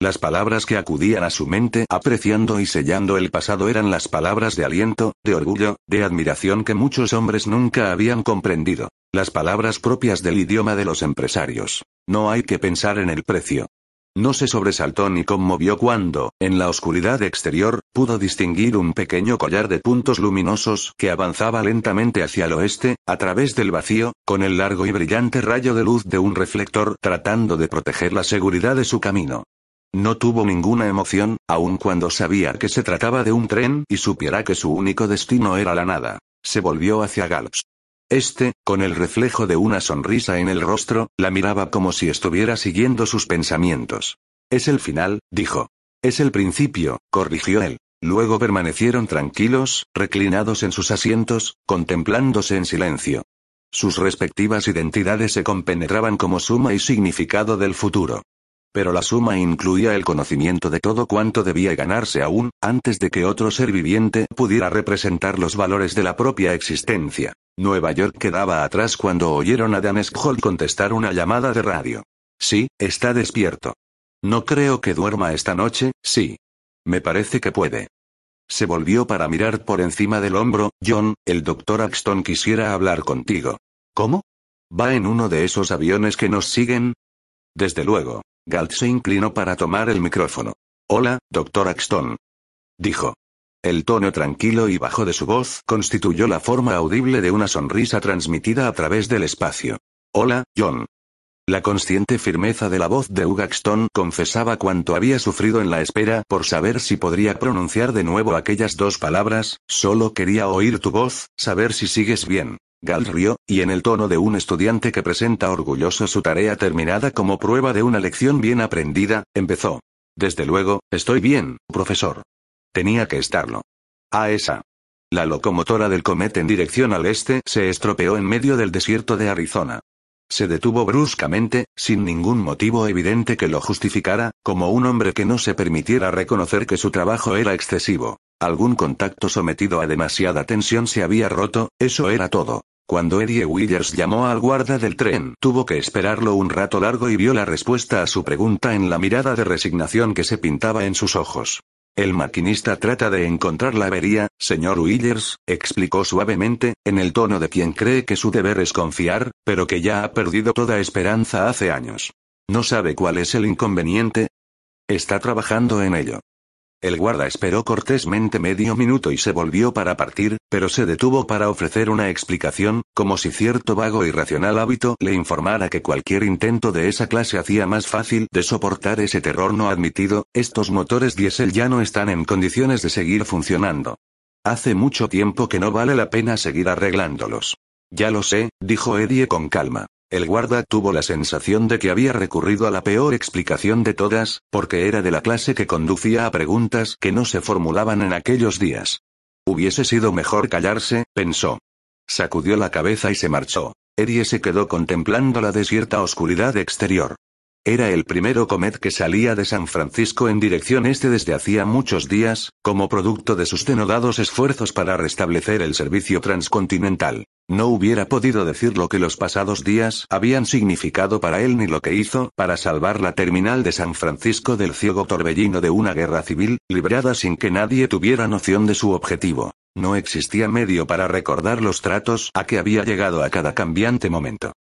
Las palabras que acudían a su mente apreciando y sellando el pasado eran las palabras de aliento, de orgullo, de admiración que muchos hombres nunca habían comprendido. Las palabras propias del idioma de los empresarios. No hay que pensar en el precio. No se sobresaltó ni conmovió cuando, en la oscuridad exterior, pudo distinguir un pequeño collar de puntos luminosos que avanzaba lentamente hacia el oeste, a través del vacío, con el largo y brillante rayo de luz de un reflector tratando de proteger la seguridad de su camino. No tuvo ninguna emoción, aun cuando sabía que se trataba de un tren y supiera que su único destino era la nada. Se volvió hacia Galps. Este, con el reflejo de una sonrisa en el rostro, la miraba como si estuviera siguiendo sus pensamientos. Es el final, dijo. Es el principio, corrigió él. Luego permanecieron tranquilos, reclinados en sus asientos, contemplándose en silencio. Sus respectivas identidades se compenetraban como suma y significado del futuro. Pero la suma incluía el conocimiento de todo cuanto debía ganarse aún, antes de que otro ser viviente pudiera representar los valores de la propia existencia. Nueva York quedaba atrás cuando oyeron a Dan Hall contestar una llamada de radio. Sí, está despierto. No creo que duerma esta noche, sí. Me parece que puede. Se volvió para mirar por encima del hombro, John, el doctor Axton quisiera hablar contigo. ¿Cómo? ¿Va en uno de esos aviones que nos siguen? Desde luego. Galt se inclinó para tomar el micrófono. Hola, doctor Axton. Dijo. El tono tranquilo y bajo de su voz constituyó la forma audible de una sonrisa transmitida a través del espacio. Hola, John. La consciente firmeza de la voz de Ugaxton confesaba cuánto había sufrido en la espera por saber si podría pronunciar de nuevo aquellas dos palabras, solo quería oír tu voz, saber si sigues bien. Gal rió, y en el tono de un estudiante que presenta orgulloso su tarea terminada como prueba de una lección bien aprendida, empezó. Desde luego, estoy bien, profesor. Tenía que estarlo. A esa. La locomotora del cometa en dirección al este se estropeó en medio del desierto de Arizona. Se detuvo bruscamente, sin ningún motivo evidente que lo justificara, como un hombre que no se permitiera reconocer que su trabajo era excesivo. Algún contacto sometido a demasiada tensión se había roto, eso era todo. Cuando Eddie Williams llamó al guarda del tren, tuvo que esperarlo un rato largo y vio la respuesta a su pregunta en la mirada de resignación que se pintaba en sus ojos. El maquinista trata de encontrar la avería, señor Willers, explicó suavemente, en el tono de quien cree que su deber es confiar, pero que ya ha perdido toda esperanza hace años. ¿No sabe cuál es el inconveniente? Está trabajando en ello. El guarda esperó cortésmente medio minuto y se volvió para partir, pero se detuvo para ofrecer una explicación, como si cierto vago e irracional hábito le informara que cualquier intento de esa clase hacía más fácil de soportar ese terror no admitido, estos motores diésel ya no están en condiciones de seguir funcionando. Hace mucho tiempo que no vale la pena seguir arreglándolos. Ya lo sé, dijo Eddie con calma. El guarda tuvo la sensación de que había recurrido a la peor explicación de todas, porque era de la clase que conducía a preguntas que no se formulaban en aquellos días. Hubiese sido mejor callarse, pensó. Sacudió la cabeza y se marchó. Eddie se quedó contemplando la desierta oscuridad exterior. Era el primero Comet que salía de San Francisco en dirección este desde hacía muchos días, como producto de sus denodados esfuerzos para restablecer el servicio transcontinental. No hubiera podido decir lo que los pasados días habían significado para él ni lo que hizo para salvar la terminal de San Francisco del ciego torbellino de una guerra civil, librada sin que nadie tuviera noción de su objetivo. No existía medio para recordar los tratos a que había llegado a cada cambiante momento.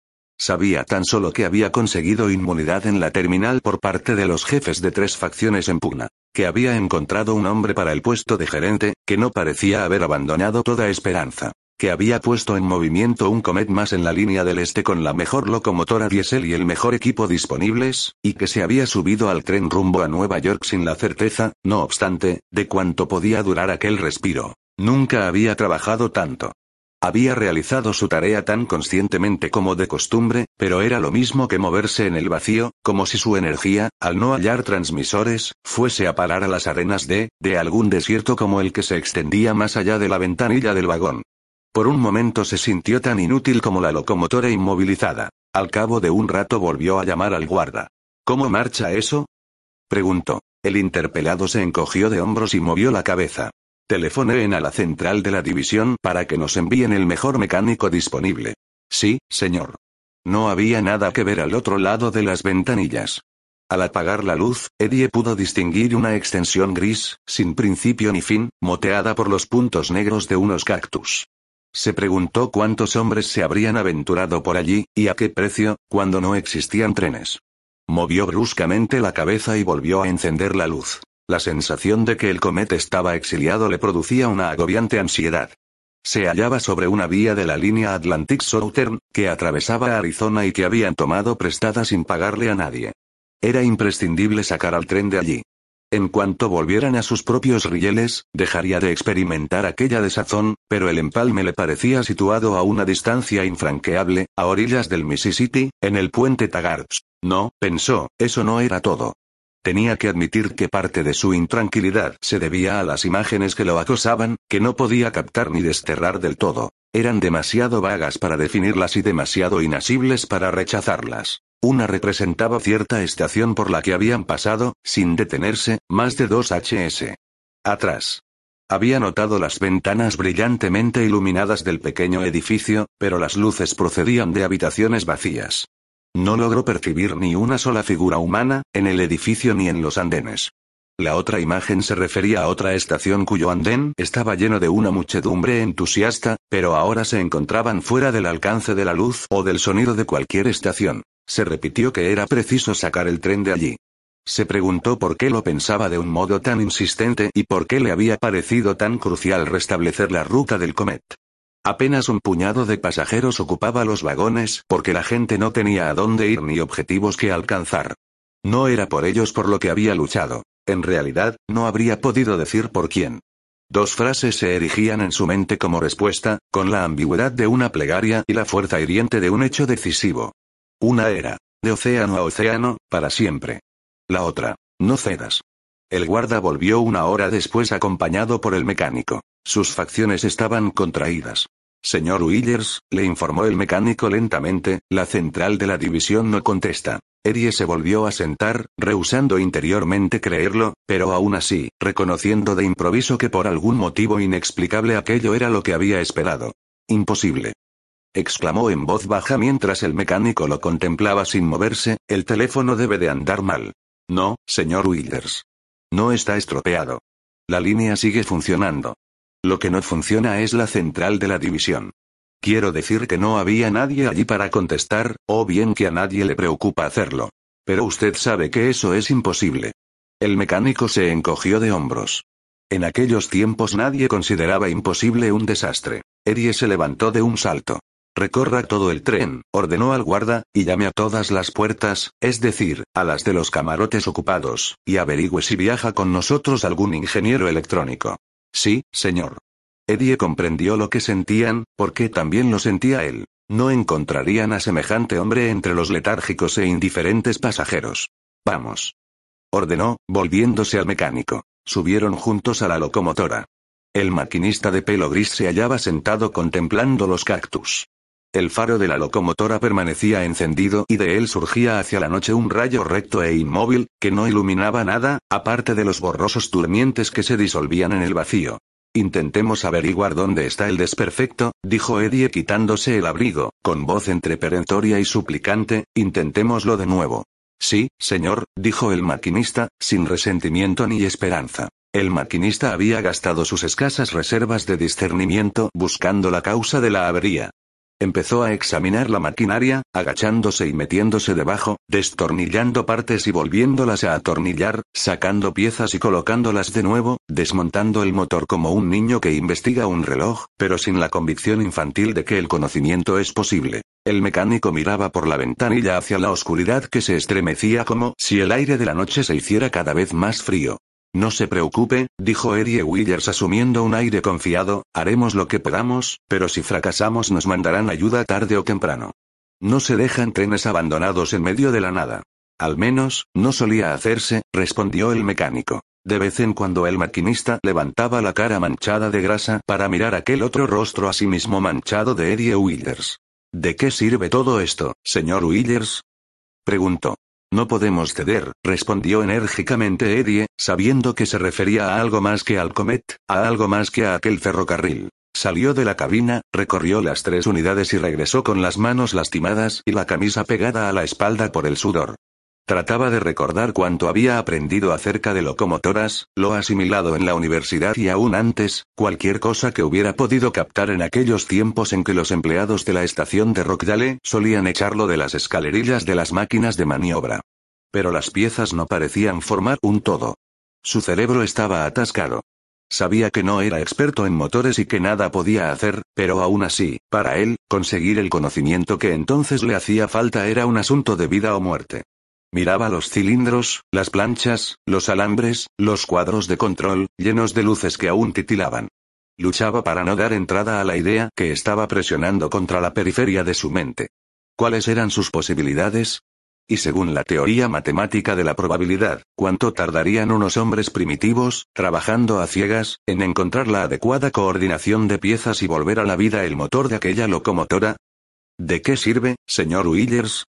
Sabía tan solo que había conseguido inmunidad en la terminal por parte de los jefes de tres facciones en pugna, que había encontrado un hombre para el puesto de gerente, que no parecía haber abandonado toda esperanza, que había puesto en movimiento un Comet más en la línea del este con la mejor locomotora diésel y el mejor equipo disponibles, y que se había subido al tren rumbo a Nueva York sin la certeza, no obstante, de cuánto podía durar aquel respiro. Nunca había trabajado tanto. Había realizado su tarea tan conscientemente como de costumbre, pero era lo mismo que moverse en el vacío, como si su energía, al no hallar transmisores, fuese a parar a las arenas de, de algún desierto como el que se extendía más allá de la ventanilla del vagón. Por un momento se sintió tan inútil como la locomotora inmovilizada. Al cabo de un rato volvió a llamar al guarda. ¿Cómo marcha eso? preguntó. El interpelado se encogió de hombros y movió la cabeza. Telefoné a la central de la división para que nos envíen el mejor mecánico disponible. Sí, señor. No había nada que ver al otro lado de las ventanillas. Al apagar la luz, Eddie pudo distinguir una extensión gris, sin principio ni fin, moteada por los puntos negros de unos cactus. Se preguntó cuántos hombres se habrían aventurado por allí, y a qué precio, cuando no existían trenes. Movió bruscamente la cabeza y volvió a encender la luz. La sensación de que el cometa estaba exiliado le producía una agobiante ansiedad. Se hallaba sobre una vía de la línea Atlantic Southern, que atravesaba Arizona y que habían tomado prestada sin pagarle a nadie. Era imprescindible sacar al tren de allí. En cuanto volvieran a sus propios rieles, dejaría de experimentar aquella desazón, pero el empalme le parecía situado a una distancia infranqueable, a orillas del Mississippi, en el puente Taggart. No, pensó, eso no era todo. Tenía que admitir que parte de su intranquilidad se debía a las imágenes que lo acosaban, que no podía captar ni desterrar del todo. Eran demasiado vagas para definirlas y demasiado inasibles para rechazarlas. Una representaba cierta estación por la que habían pasado, sin detenerse, más de dos HS. Atrás. Había notado las ventanas brillantemente iluminadas del pequeño edificio, pero las luces procedían de habitaciones vacías. No logró percibir ni una sola figura humana, en el edificio ni en los andenes. La otra imagen se refería a otra estación cuyo andén estaba lleno de una muchedumbre entusiasta, pero ahora se encontraban fuera del alcance de la luz o del sonido de cualquier estación. Se repitió que era preciso sacar el tren de allí. Se preguntó por qué lo pensaba de un modo tan insistente y por qué le había parecido tan crucial restablecer la ruta del Comet. Apenas un puñado de pasajeros ocupaba los vagones porque la gente no tenía a dónde ir ni objetivos que alcanzar. No era por ellos por lo que había luchado. En realidad, no habría podido decir por quién. Dos frases se erigían en su mente como respuesta, con la ambigüedad de una plegaria y la fuerza hiriente de un hecho decisivo. Una era, de océano a océano, para siempre. La otra, no cedas. El guarda volvió una hora después acompañado por el mecánico. Sus facciones estaban contraídas. Señor Willers, le informó el mecánico lentamente, la central de la división no contesta. Eddie se volvió a sentar, rehusando interiormente creerlo, pero aún así, reconociendo de improviso que por algún motivo inexplicable aquello era lo que había esperado. Imposible. exclamó en voz baja mientras el mecánico lo contemplaba sin moverse, el teléfono debe de andar mal. No, señor Willers. No está estropeado. La línea sigue funcionando. Lo que no funciona es la central de la división. Quiero decir que no había nadie allí para contestar, o bien que a nadie le preocupa hacerlo. Pero usted sabe que eso es imposible. El mecánico se encogió de hombros. En aquellos tiempos nadie consideraba imposible un desastre. Eddie se levantó de un salto. Recorra todo el tren, ordenó al guarda, y llame a todas las puertas, es decir, a las de los camarotes ocupados, y averigüe si viaja con nosotros algún ingeniero electrónico. Sí, señor. Eddie comprendió lo que sentían, porque también lo sentía él. No encontrarían a semejante hombre entre los letárgicos e indiferentes pasajeros. Vamos. Ordenó, volviéndose al mecánico. Subieron juntos a la locomotora. El maquinista de pelo gris se hallaba sentado contemplando los cactus. El faro de la locomotora permanecía encendido y de él surgía hacia la noche un rayo recto e inmóvil, que no iluminaba nada, aparte de los borrosos durmientes que se disolvían en el vacío. Intentemos averiguar dónde está el desperfecto, dijo Eddie quitándose el abrigo, con voz entre perentoria y suplicante, intentémoslo de nuevo. Sí, señor, dijo el maquinista, sin resentimiento ni esperanza. El maquinista había gastado sus escasas reservas de discernimiento buscando la causa de la avería. Empezó a examinar la maquinaria, agachándose y metiéndose debajo, destornillando partes y volviéndolas a atornillar, sacando piezas y colocándolas de nuevo, desmontando el motor como un niño que investiga un reloj, pero sin la convicción infantil de que el conocimiento es posible. El mecánico miraba por la ventanilla hacia la oscuridad que se estremecía como si el aire de la noche se hiciera cada vez más frío. No se preocupe, dijo Eddie Willers asumiendo un aire confiado, haremos lo que podamos, pero si fracasamos nos mandarán ayuda tarde o temprano. No se dejan trenes abandonados en medio de la nada. Al menos, no solía hacerse, respondió el mecánico. De vez en cuando el maquinista levantaba la cara manchada de grasa para mirar aquel otro rostro a sí mismo manchado de Eddie Willers. ¿De qué sirve todo esto, señor Willers? preguntó. No podemos ceder, respondió enérgicamente Eddie, sabiendo que se refería a algo más que al Comet, a algo más que a aquel ferrocarril. Salió de la cabina, recorrió las tres unidades y regresó con las manos lastimadas y la camisa pegada a la espalda por el sudor. Trataba de recordar cuánto había aprendido acerca de locomotoras, lo asimilado en la universidad y aún antes, cualquier cosa que hubiera podido captar en aquellos tiempos en que los empleados de la estación de Rockdale solían echarlo de las escalerillas de las máquinas de maniobra. Pero las piezas no parecían formar un todo. Su cerebro estaba atascado. Sabía que no era experto en motores y que nada podía hacer, pero aún así, para él, conseguir el conocimiento que entonces le hacía falta era un asunto de vida o muerte. Miraba los cilindros, las planchas, los alambres, los cuadros de control, llenos de luces que aún titilaban. Luchaba para no dar entrada a la idea que estaba presionando contra la periferia de su mente. ¿Cuáles eran sus posibilidades? Y según la teoría matemática de la probabilidad, ¿cuánto tardarían unos hombres primitivos, trabajando a ciegas, en encontrar la adecuada coordinación de piezas y volver a la vida el motor de aquella locomotora? ¿De qué sirve, señor Willers?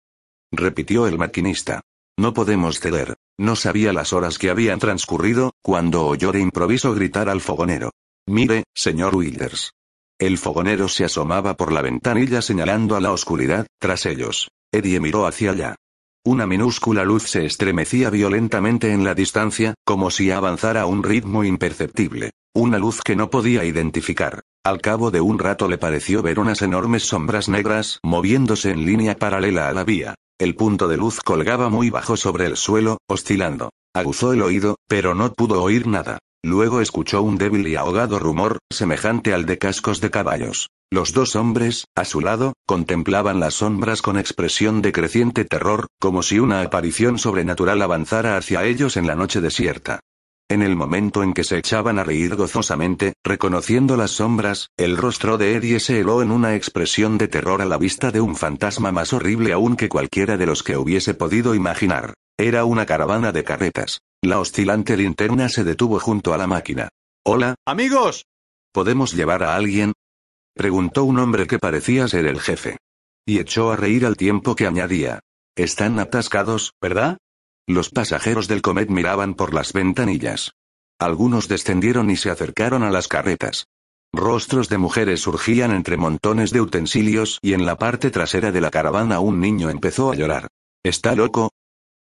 repitió el maquinista. No podemos ceder. No sabía las horas que habían transcurrido, cuando oyó de improviso gritar al fogonero. Mire, señor Wilders. El fogonero se asomaba por la ventanilla señalando a la oscuridad, tras ellos. Eddie miró hacia allá. Una minúscula luz se estremecía violentamente en la distancia, como si avanzara a un ritmo imperceptible. Una luz que no podía identificar. Al cabo de un rato le pareció ver unas enormes sombras negras moviéndose en línea paralela a la vía. El punto de luz colgaba muy bajo sobre el suelo, oscilando. Aguzó el oído, pero no pudo oír nada. Luego escuchó un débil y ahogado rumor, semejante al de cascos de caballos. Los dos hombres, a su lado, contemplaban las sombras con expresión de creciente terror, como si una aparición sobrenatural avanzara hacia ellos en la noche desierta. En el momento en que se echaban a reír gozosamente, reconociendo las sombras, el rostro de Eddie se heló en una expresión de terror a la vista de un fantasma más horrible aún que cualquiera de los que hubiese podido imaginar. Era una caravana de carretas. La oscilante linterna se detuvo junto a la máquina. Hola. Amigos. ¿Podemos llevar a alguien? Preguntó un hombre que parecía ser el jefe. Y echó a reír al tiempo que añadía. Están atascados, ¿verdad? Los pasajeros del Comet miraban por las ventanillas. Algunos descendieron y se acercaron a las carretas. Rostros de mujeres surgían entre montones de utensilios y en la parte trasera de la caravana un niño empezó a llorar. ¿Está loco?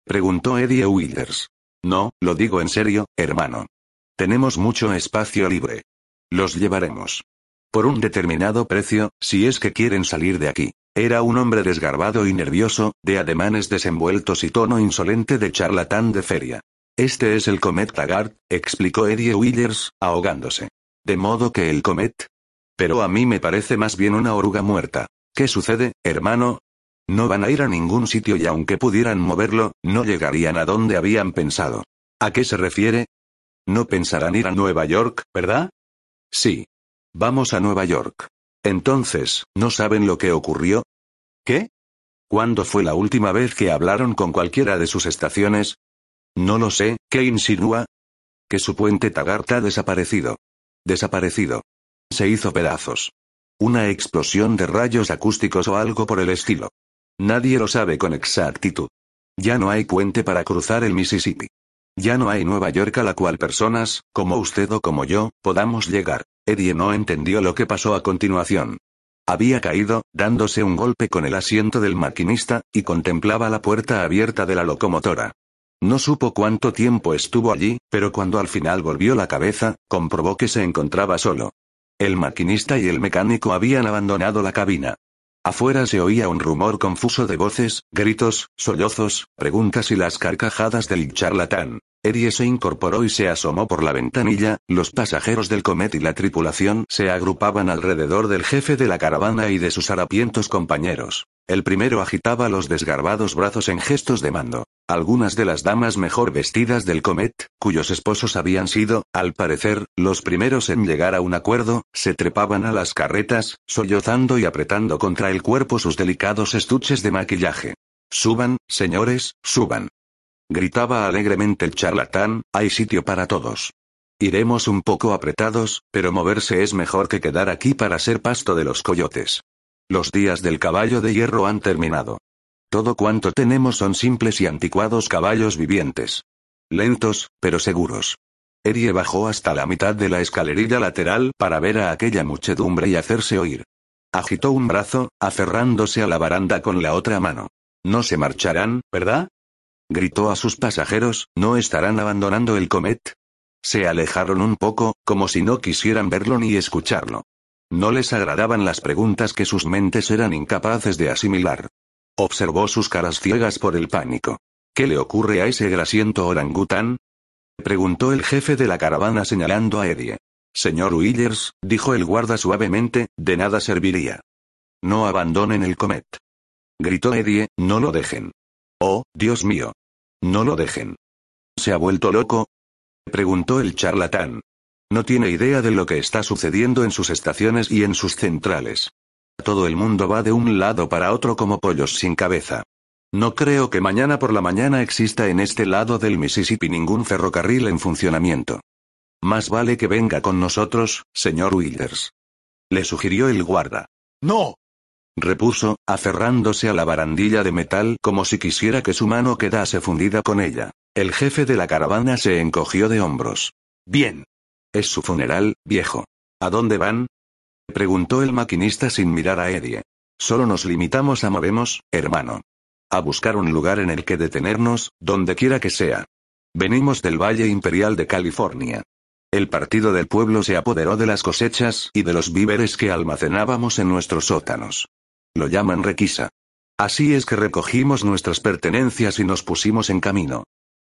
preguntó Eddie Wilders. No, lo digo en serio, hermano. Tenemos mucho espacio libre. Los llevaremos. Por un determinado precio, si es que quieren salir de aquí. Era un hombre desgarbado y nervioso, de ademanes desenvueltos y tono insolente de charlatán de feria. Este es el Comet Taggart, explicó Eddie Willers, ahogándose. De modo que el Comet. Pero a mí me parece más bien una oruga muerta. ¿Qué sucede, hermano? No van a ir a ningún sitio y aunque pudieran moverlo, no llegarían a donde habían pensado. ¿A qué se refiere? No pensarán ir a Nueva York, ¿verdad? Sí. Vamos a Nueva York. Entonces, ¿no saben lo que ocurrió? ¿Qué? ¿Cuándo fue la última vez que hablaron con cualquiera de sus estaciones? No lo sé, ¿qué insinúa? Que su puente Taggart ha desaparecido. Desaparecido. Se hizo pedazos. Una explosión de rayos acústicos o algo por el estilo. Nadie lo sabe con exactitud. Ya no hay puente para cruzar el Mississippi. Ya no hay Nueva York a la cual personas, como usted o como yo, podamos llegar. Eddie no entendió lo que pasó a continuación. Había caído, dándose un golpe con el asiento del maquinista, y contemplaba la puerta abierta de la locomotora. No supo cuánto tiempo estuvo allí, pero cuando al final volvió la cabeza, comprobó que se encontraba solo. El maquinista y el mecánico habían abandonado la cabina. Afuera se oía un rumor confuso de voces, gritos, sollozos, preguntas y las carcajadas del charlatán. Eddie se incorporó y se asomó por la ventanilla, los pasajeros del Comet y la tripulación se agrupaban alrededor del jefe de la caravana y de sus harapientos compañeros. El primero agitaba los desgarbados brazos en gestos de mando. Algunas de las damas mejor vestidas del Comet, cuyos esposos habían sido, al parecer, los primeros en llegar a un acuerdo, se trepaban a las carretas, sollozando y apretando contra el cuerpo sus delicados estuches de maquillaje. Suban, señores, suban. Gritaba alegremente el charlatán, hay sitio para todos. Iremos un poco apretados, pero moverse es mejor que quedar aquí para ser pasto de los coyotes. Los días del caballo de hierro han terminado. Todo cuanto tenemos son simples y anticuados caballos vivientes. Lentos, pero seguros. Erie bajó hasta la mitad de la escalerilla lateral para ver a aquella muchedumbre y hacerse oír. Agitó un brazo, aferrándose a la baranda con la otra mano. No se marcharán, ¿verdad? Gritó a sus pasajeros, ¿no estarán abandonando el comet? Se alejaron un poco, como si no quisieran verlo ni escucharlo. No les agradaban las preguntas que sus mentes eran incapaces de asimilar. Observó sus caras ciegas por el pánico. ¿Qué le ocurre a ese grasiento orangután? Preguntó el jefe de la caravana señalando a Eddie. Señor Willers, dijo el guarda suavemente, de nada serviría. No abandonen el comet. Gritó Eddie, no lo dejen. Oh, Dios mío. No lo dejen. ¿Se ha vuelto loco? Preguntó el charlatán. No tiene idea de lo que está sucediendo en sus estaciones y en sus centrales. Todo el mundo va de un lado para otro como pollos sin cabeza. No creo que mañana por la mañana exista en este lado del Mississippi ningún ferrocarril en funcionamiento. Más vale que venga con nosotros, señor Wilders. Le sugirió el guarda. No. Repuso, aferrándose a la barandilla de metal como si quisiera que su mano quedase fundida con ella. El jefe de la caravana se encogió de hombros. Bien. Es su funeral, viejo. ¿A dónde van? Preguntó el maquinista sin mirar a Eddie. Solo nos limitamos a movemos, hermano. A buscar un lugar en el que detenernos, donde quiera que sea. Venimos del Valle Imperial de California. El partido del pueblo se apoderó de las cosechas y de los víveres que almacenábamos en nuestros sótanos. Lo llaman requisa. Así es que recogimos nuestras pertenencias y nos pusimos en camino.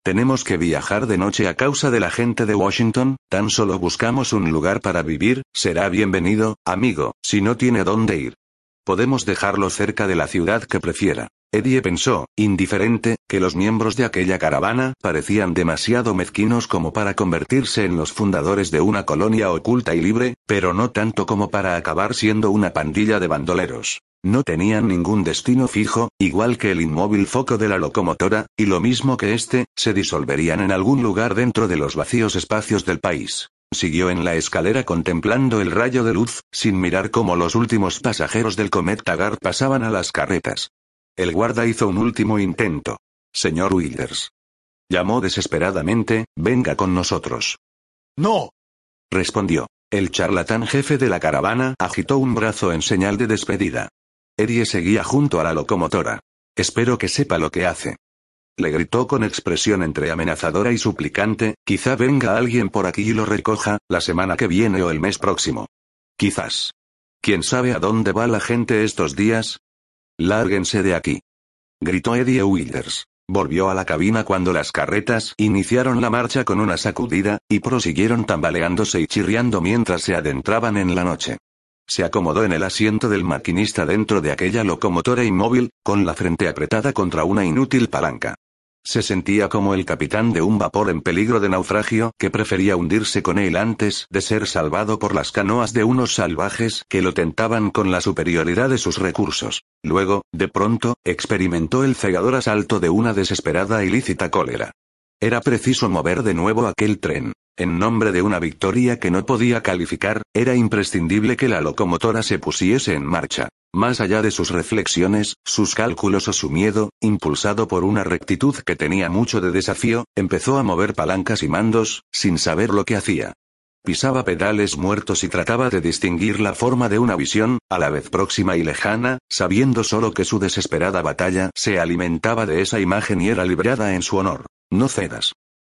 Tenemos que viajar de noche a causa de la gente de Washington, tan solo buscamos un lugar para vivir, será bienvenido, amigo, si no tiene dónde ir. Podemos dejarlo cerca de la ciudad que prefiera. Eddie pensó, indiferente, que los miembros de aquella caravana parecían demasiado mezquinos como para convertirse en los fundadores de una colonia oculta y libre, pero no tanto como para acabar siendo una pandilla de bandoleros. No tenían ningún destino fijo, igual que el inmóvil foco de la locomotora, y lo mismo que éste, se disolverían en algún lugar dentro de los vacíos espacios del país. Siguió en la escalera contemplando el rayo de luz, sin mirar cómo los últimos pasajeros del Comet Taggart pasaban a las carretas. El guarda hizo un último intento. Señor Wilders. Llamó desesperadamente, venga con nosotros. No. Respondió. El charlatán jefe de la caravana agitó un brazo en señal de despedida. Eddie seguía junto a la locomotora. Espero que sepa lo que hace. Le gritó con expresión entre amenazadora y suplicante, quizá venga alguien por aquí y lo recoja, la semana que viene o el mes próximo. Quizás. ¿Quién sabe a dónde va la gente estos días? Lárguense de aquí. Gritó Eddie Wilders. Volvió a la cabina cuando las carretas iniciaron la marcha con una sacudida, y prosiguieron tambaleándose y chirriando mientras se adentraban en la noche. Se acomodó en el asiento del maquinista dentro de aquella locomotora inmóvil, con la frente apretada contra una inútil palanca. Se sentía como el capitán de un vapor en peligro de naufragio que prefería hundirse con él antes de ser salvado por las canoas de unos salvajes que lo tentaban con la superioridad de sus recursos. Luego, de pronto, experimentó el cegador asalto de una desesperada y lícita cólera. Era preciso mover de nuevo aquel tren. En nombre de una victoria que no podía calificar, era imprescindible que la locomotora se pusiese en marcha. Más allá de sus reflexiones, sus cálculos o su miedo, impulsado por una rectitud que tenía mucho de desafío, empezó a mover palancas y mandos, sin saber lo que hacía. Pisaba pedales muertos y trataba de distinguir la forma de una visión, a la vez próxima y lejana, sabiendo solo que su desesperada batalla se alimentaba de esa imagen y era librada en su honor. No cedas.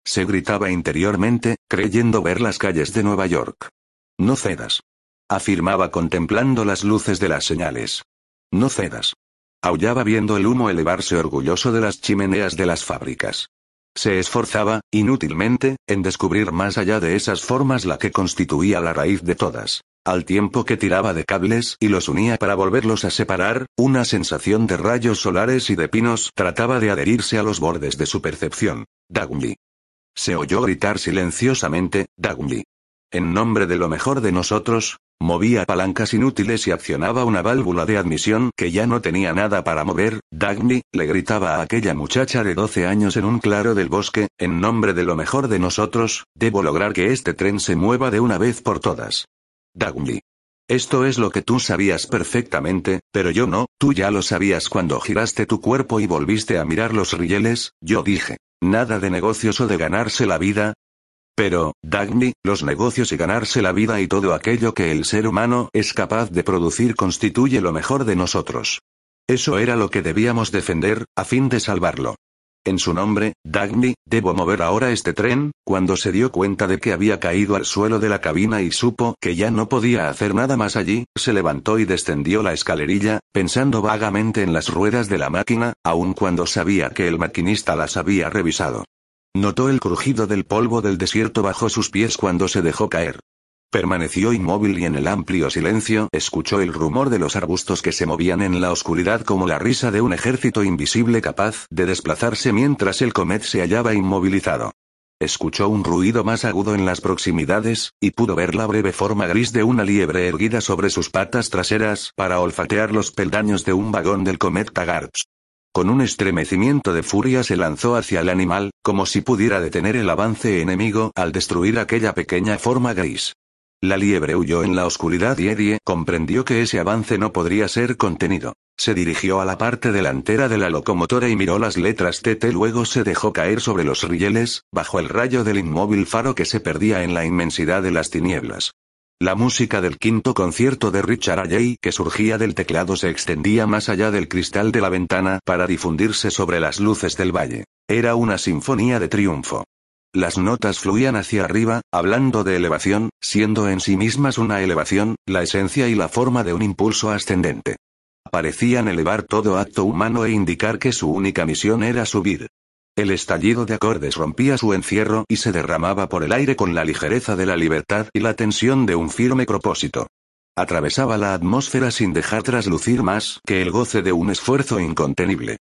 Se gritaba interiormente, creyendo ver las calles de Nueva York. No cedas afirmaba contemplando las luces de las señales. No cedas. Aullaba viendo el humo elevarse orgulloso de las chimeneas de las fábricas. Se esforzaba, inútilmente, en descubrir más allá de esas formas la que constituía la raíz de todas. Al tiempo que tiraba de cables y los unía para volverlos a separar, una sensación de rayos solares y de pinos trataba de adherirse a los bordes de su percepción. Dagunli. Se oyó gritar silenciosamente, Dagunli. En nombre de lo mejor de nosotros, movía palancas inútiles y accionaba una válvula de admisión que ya no tenía nada para mover. Dagny, le gritaba a aquella muchacha de 12 años en un claro del bosque, en nombre de lo mejor de nosotros, debo lograr que este tren se mueva de una vez por todas. Dagny. Esto es lo que tú sabías perfectamente, pero yo no, tú ya lo sabías cuando giraste tu cuerpo y volviste a mirar los rieles, yo dije. Nada de negocios o de ganarse la vida, pero, Dagny, los negocios y ganarse la vida y todo aquello que el ser humano es capaz de producir constituye lo mejor de nosotros. Eso era lo que debíamos defender, a fin de salvarlo. En su nombre, Dagny, debo mover ahora este tren, cuando se dio cuenta de que había caído al suelo de la cabina y supo que ya no podía hacer nada más allí, se levantó y descendió la escalerilla, pensando vagamente en las ruedas de la máquina, aun cuando sabía que el maquinista las había revisado. Notó el crujido del polvo del desierto bajo sus pies cuando se dejó caer. Permaneció inmóvil y en el amplio silencio escuchó el rumor de los arbustos que se movían en la oscuridad como la risa de un ejército invisible capaz de desplazarse mientras el comet se hallaba inmovilizado. Escuchó un ruido más agudo en las proximidades, y pudo ver la breve forma gris de una liebre erguida sobre sus patas traseras para olfatear los peldaños de un vagón del comet Tagarch. Con un estremecimiento de furia se lanzó hacia el animal, como si pudiera detener el avance enemigo al destruir aquella pequeña forma gris. La liebre huyó en la oscuridad y Eddie comprendió que ese avance no podría ser contenido. Se dirigió a la parte delantera de la locomotora y miró las letras TT, luego se dejó caer sobre los rieles, bajo el rayo del inmóvil faro que se perdía en la inmensidad de las tinieblas. La música del quinto concierto de Richard Alley que surgía del teclado se extendía más allá del cristal de la ventana para difundirse sobre las luces del valle. Era una sinfonía de triunfo. Las notas fluían hacia arriba, hablando de elevación, siendo en sí mismas una elevación, la esencia y la forma de un impulso ascendente. Parecían elevar todo acto humano e indicar que su única misión era subir. El estallido de acordes rompía su encierro y se derramaba por el aire con la ligereza de la libertad y la tensión de un firme propósito. Atravesaba la atmósfera sin dejar traslucir más que el goce de un esfuerzo incontenible.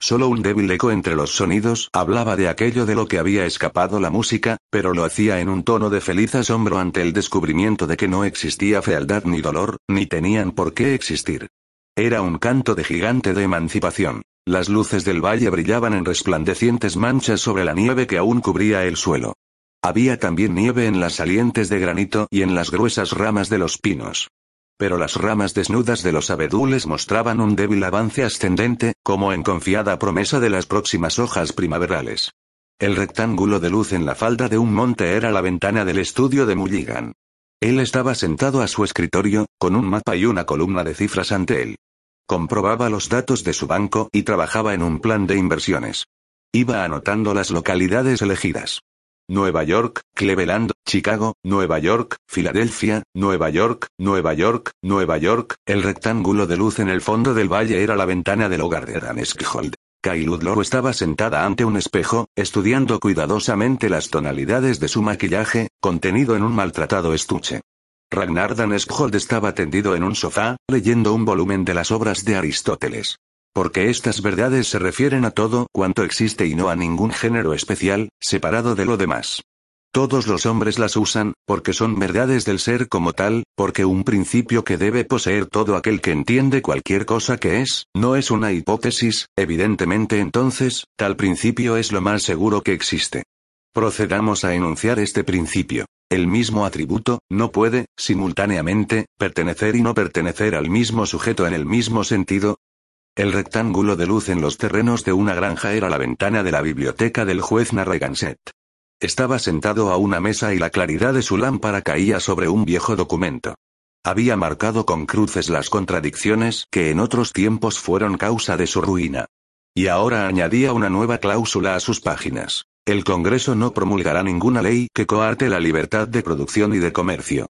Solo un débil eco entre los sonidos hablaba de aquello de lo que había escapado la música, pero lo hacía en un tono de feliz asombro ante el descubrimiento de que no existía fealdad ni dolor, ni tenían por qué existir. Era un canto de gigante de emancipación. Las luces del valle brillaban en resplandecientes manchas sobre la nieve que aún cubría el suelo. Había también nieve en las salientes de granito y en las gruesas ramas de los pinos. Pero las ramas desnudas de los abedules mostraban un débil avance ascendente, como en confiada promesa de las próximas hojas primaverales. El rectángulo de luz en la falda de un monte era la ventana del estudio de Mulligan. Él estaba sentado a su escritorio, con un mapa y una columna de cifras ante él. Comprobaba los datos de su banco y trabajaba en un plan de inversiones. Iba anotando las localidades elegidas. Nueva York, Cleveland, Chicago, Nueva York, Filadelfia, Nueva York, Nueva York, Nueva York. El rectángulo de luz en el fondo del valle era la ventana del hogar de Adam Skjold. Sky Ludlow estaba sentada ante un espejo, estudiando cuidadosamente las tonalidades de su maquillaje, contenido en un maltratado estuche. Ragnar Daneskjold estaba tendido en un sofá, leyendo un volumen de las obras de Aristóteles. Porque estas verdades se refieren a todo cuanto existe y no a ningún género especial, separado de lo demás. Todos los hombres las usan, porque son verdades del ser como tal, porque un principio que debe poseer todo aquel que entiende cualquier cosa que es, no es una hipótesis, evidentemente entonces, tal principio es lo más seguro que existe. Procedamos a enunciar este principio. El mismo atributo, no puede, simultáneamente, pertenecer y no pertenecer al mismo sujeto en el mismo sentido. El rectángulo de luz en los terrenos de una granja era la ventana de la biblioteca del juez Narragansett. Estaba sentado a una mesa y la claridad de su lámpara caía sobre un viejo documento. Había marcado con cruces las contradicciones que en otros tiempos fueron causa de su ruina. Y ahora añadía una nueva cláusula a sus páginas. El Congreso no promulgará ninguna ley que coarte la libertad de producción y de comercio.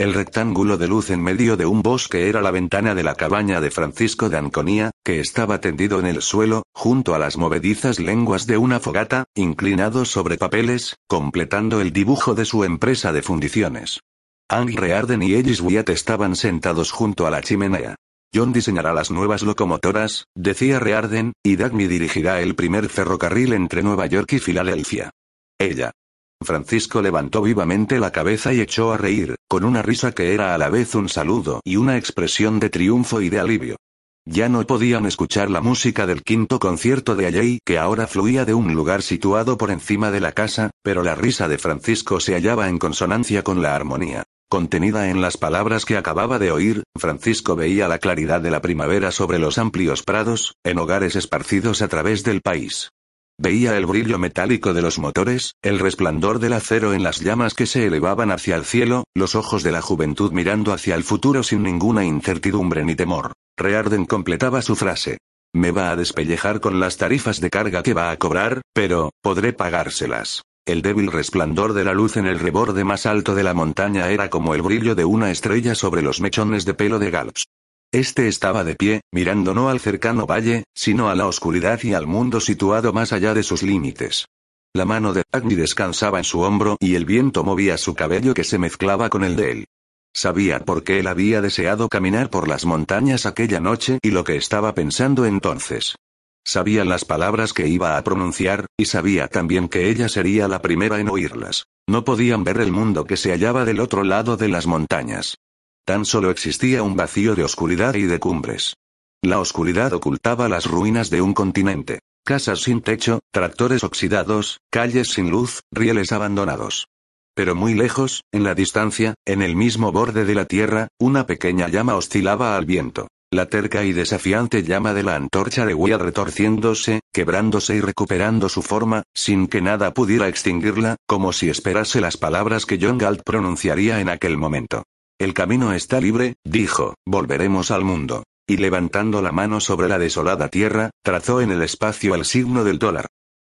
El rectángulo de luz en medio de un bosque era la ventana de la cabaña de Francisco de Anconía, que estaba tendido en el suelo, junto a las movedizas lenguas de una fogata, inclinado sobre papeles, completando el dibujo de su empresa de fundiciones. Ang Rearden y Ellis Wyatt estaban sentados junto a la chimenea. John diseñará las nuevas locomotoras, decía Rearden, y Dagny dirigirá el primer ferrocarril entre Nueva York y Filadelfia. Ella, Francisco levantó vivamente la cabeza y echó a reír, con una risa que era a la vez un saludo y una expresión de triunfo y de alivio. Ya no podían escuchar la música del quinto concierto de Alley que ahora fluía de un lugar situado por encima de la casa, pero la risa de Francisco se hallaba en consonancia con la armonía. Contenida en las palabras que acababa de oír, Francisco veía la claridad de la primavera sobre los amplios prados, en hogares esparcidos a través del país. Veía el brillo metálico de los motores, el resplandor del acero en las llamas que se elevaban hacia el cielo, los ojos de la juventud mirando hacia el futuro sin ninguna incertidumbre ni temor. Rearden completaba su frase. Me va a despellejar con las tarifas de carga que va a cobrar, pero, podré pagárselas. El débil resplandor de la luz en el reborde más alto de la montaña era como el brillo de una estrella sobre los mechones de pelo de Galps. Este estaba de pie, mirando no al cercano valle, sino a la oscuridad y al mundo situado más allá de sus límites. La mano de Agni descansaba en su hombro y el viento movía su cabello que se mezclaba con el de él. Sabía por qué él había deseado caminar por las montañas aquella noche y lo que estaba pensando entonces. Sabía las palabras que iba a pronunciar, y sabía también que ella sería la primera en oírlas. No podían ver el mundo que se hallaba del otro lado de las montañas. Tan solo existía un vacío de oscuridad y de cumbres. La oscuridad ocultaba las ruinas de un continente. Casas sin techo, tractores oxidados, calles sin luz, rieles abandonados. Pero muy lejos, en la distancia, en el mismo borde de la tierra, una pequeña llama oscilaba al viento. La terca y desafiante llama de la antorcha de Will retorciéndose, quebrándose y recuperando su forma, sin que nada pudiera extinguirla, como si esperase las palabras que John Galt pronunciaría en aquel momento. El camino está libre, dijo, volveremos al mundo. Y levantando la mano sobre la desolada tierra, trazó en el espacio el signo del dólar.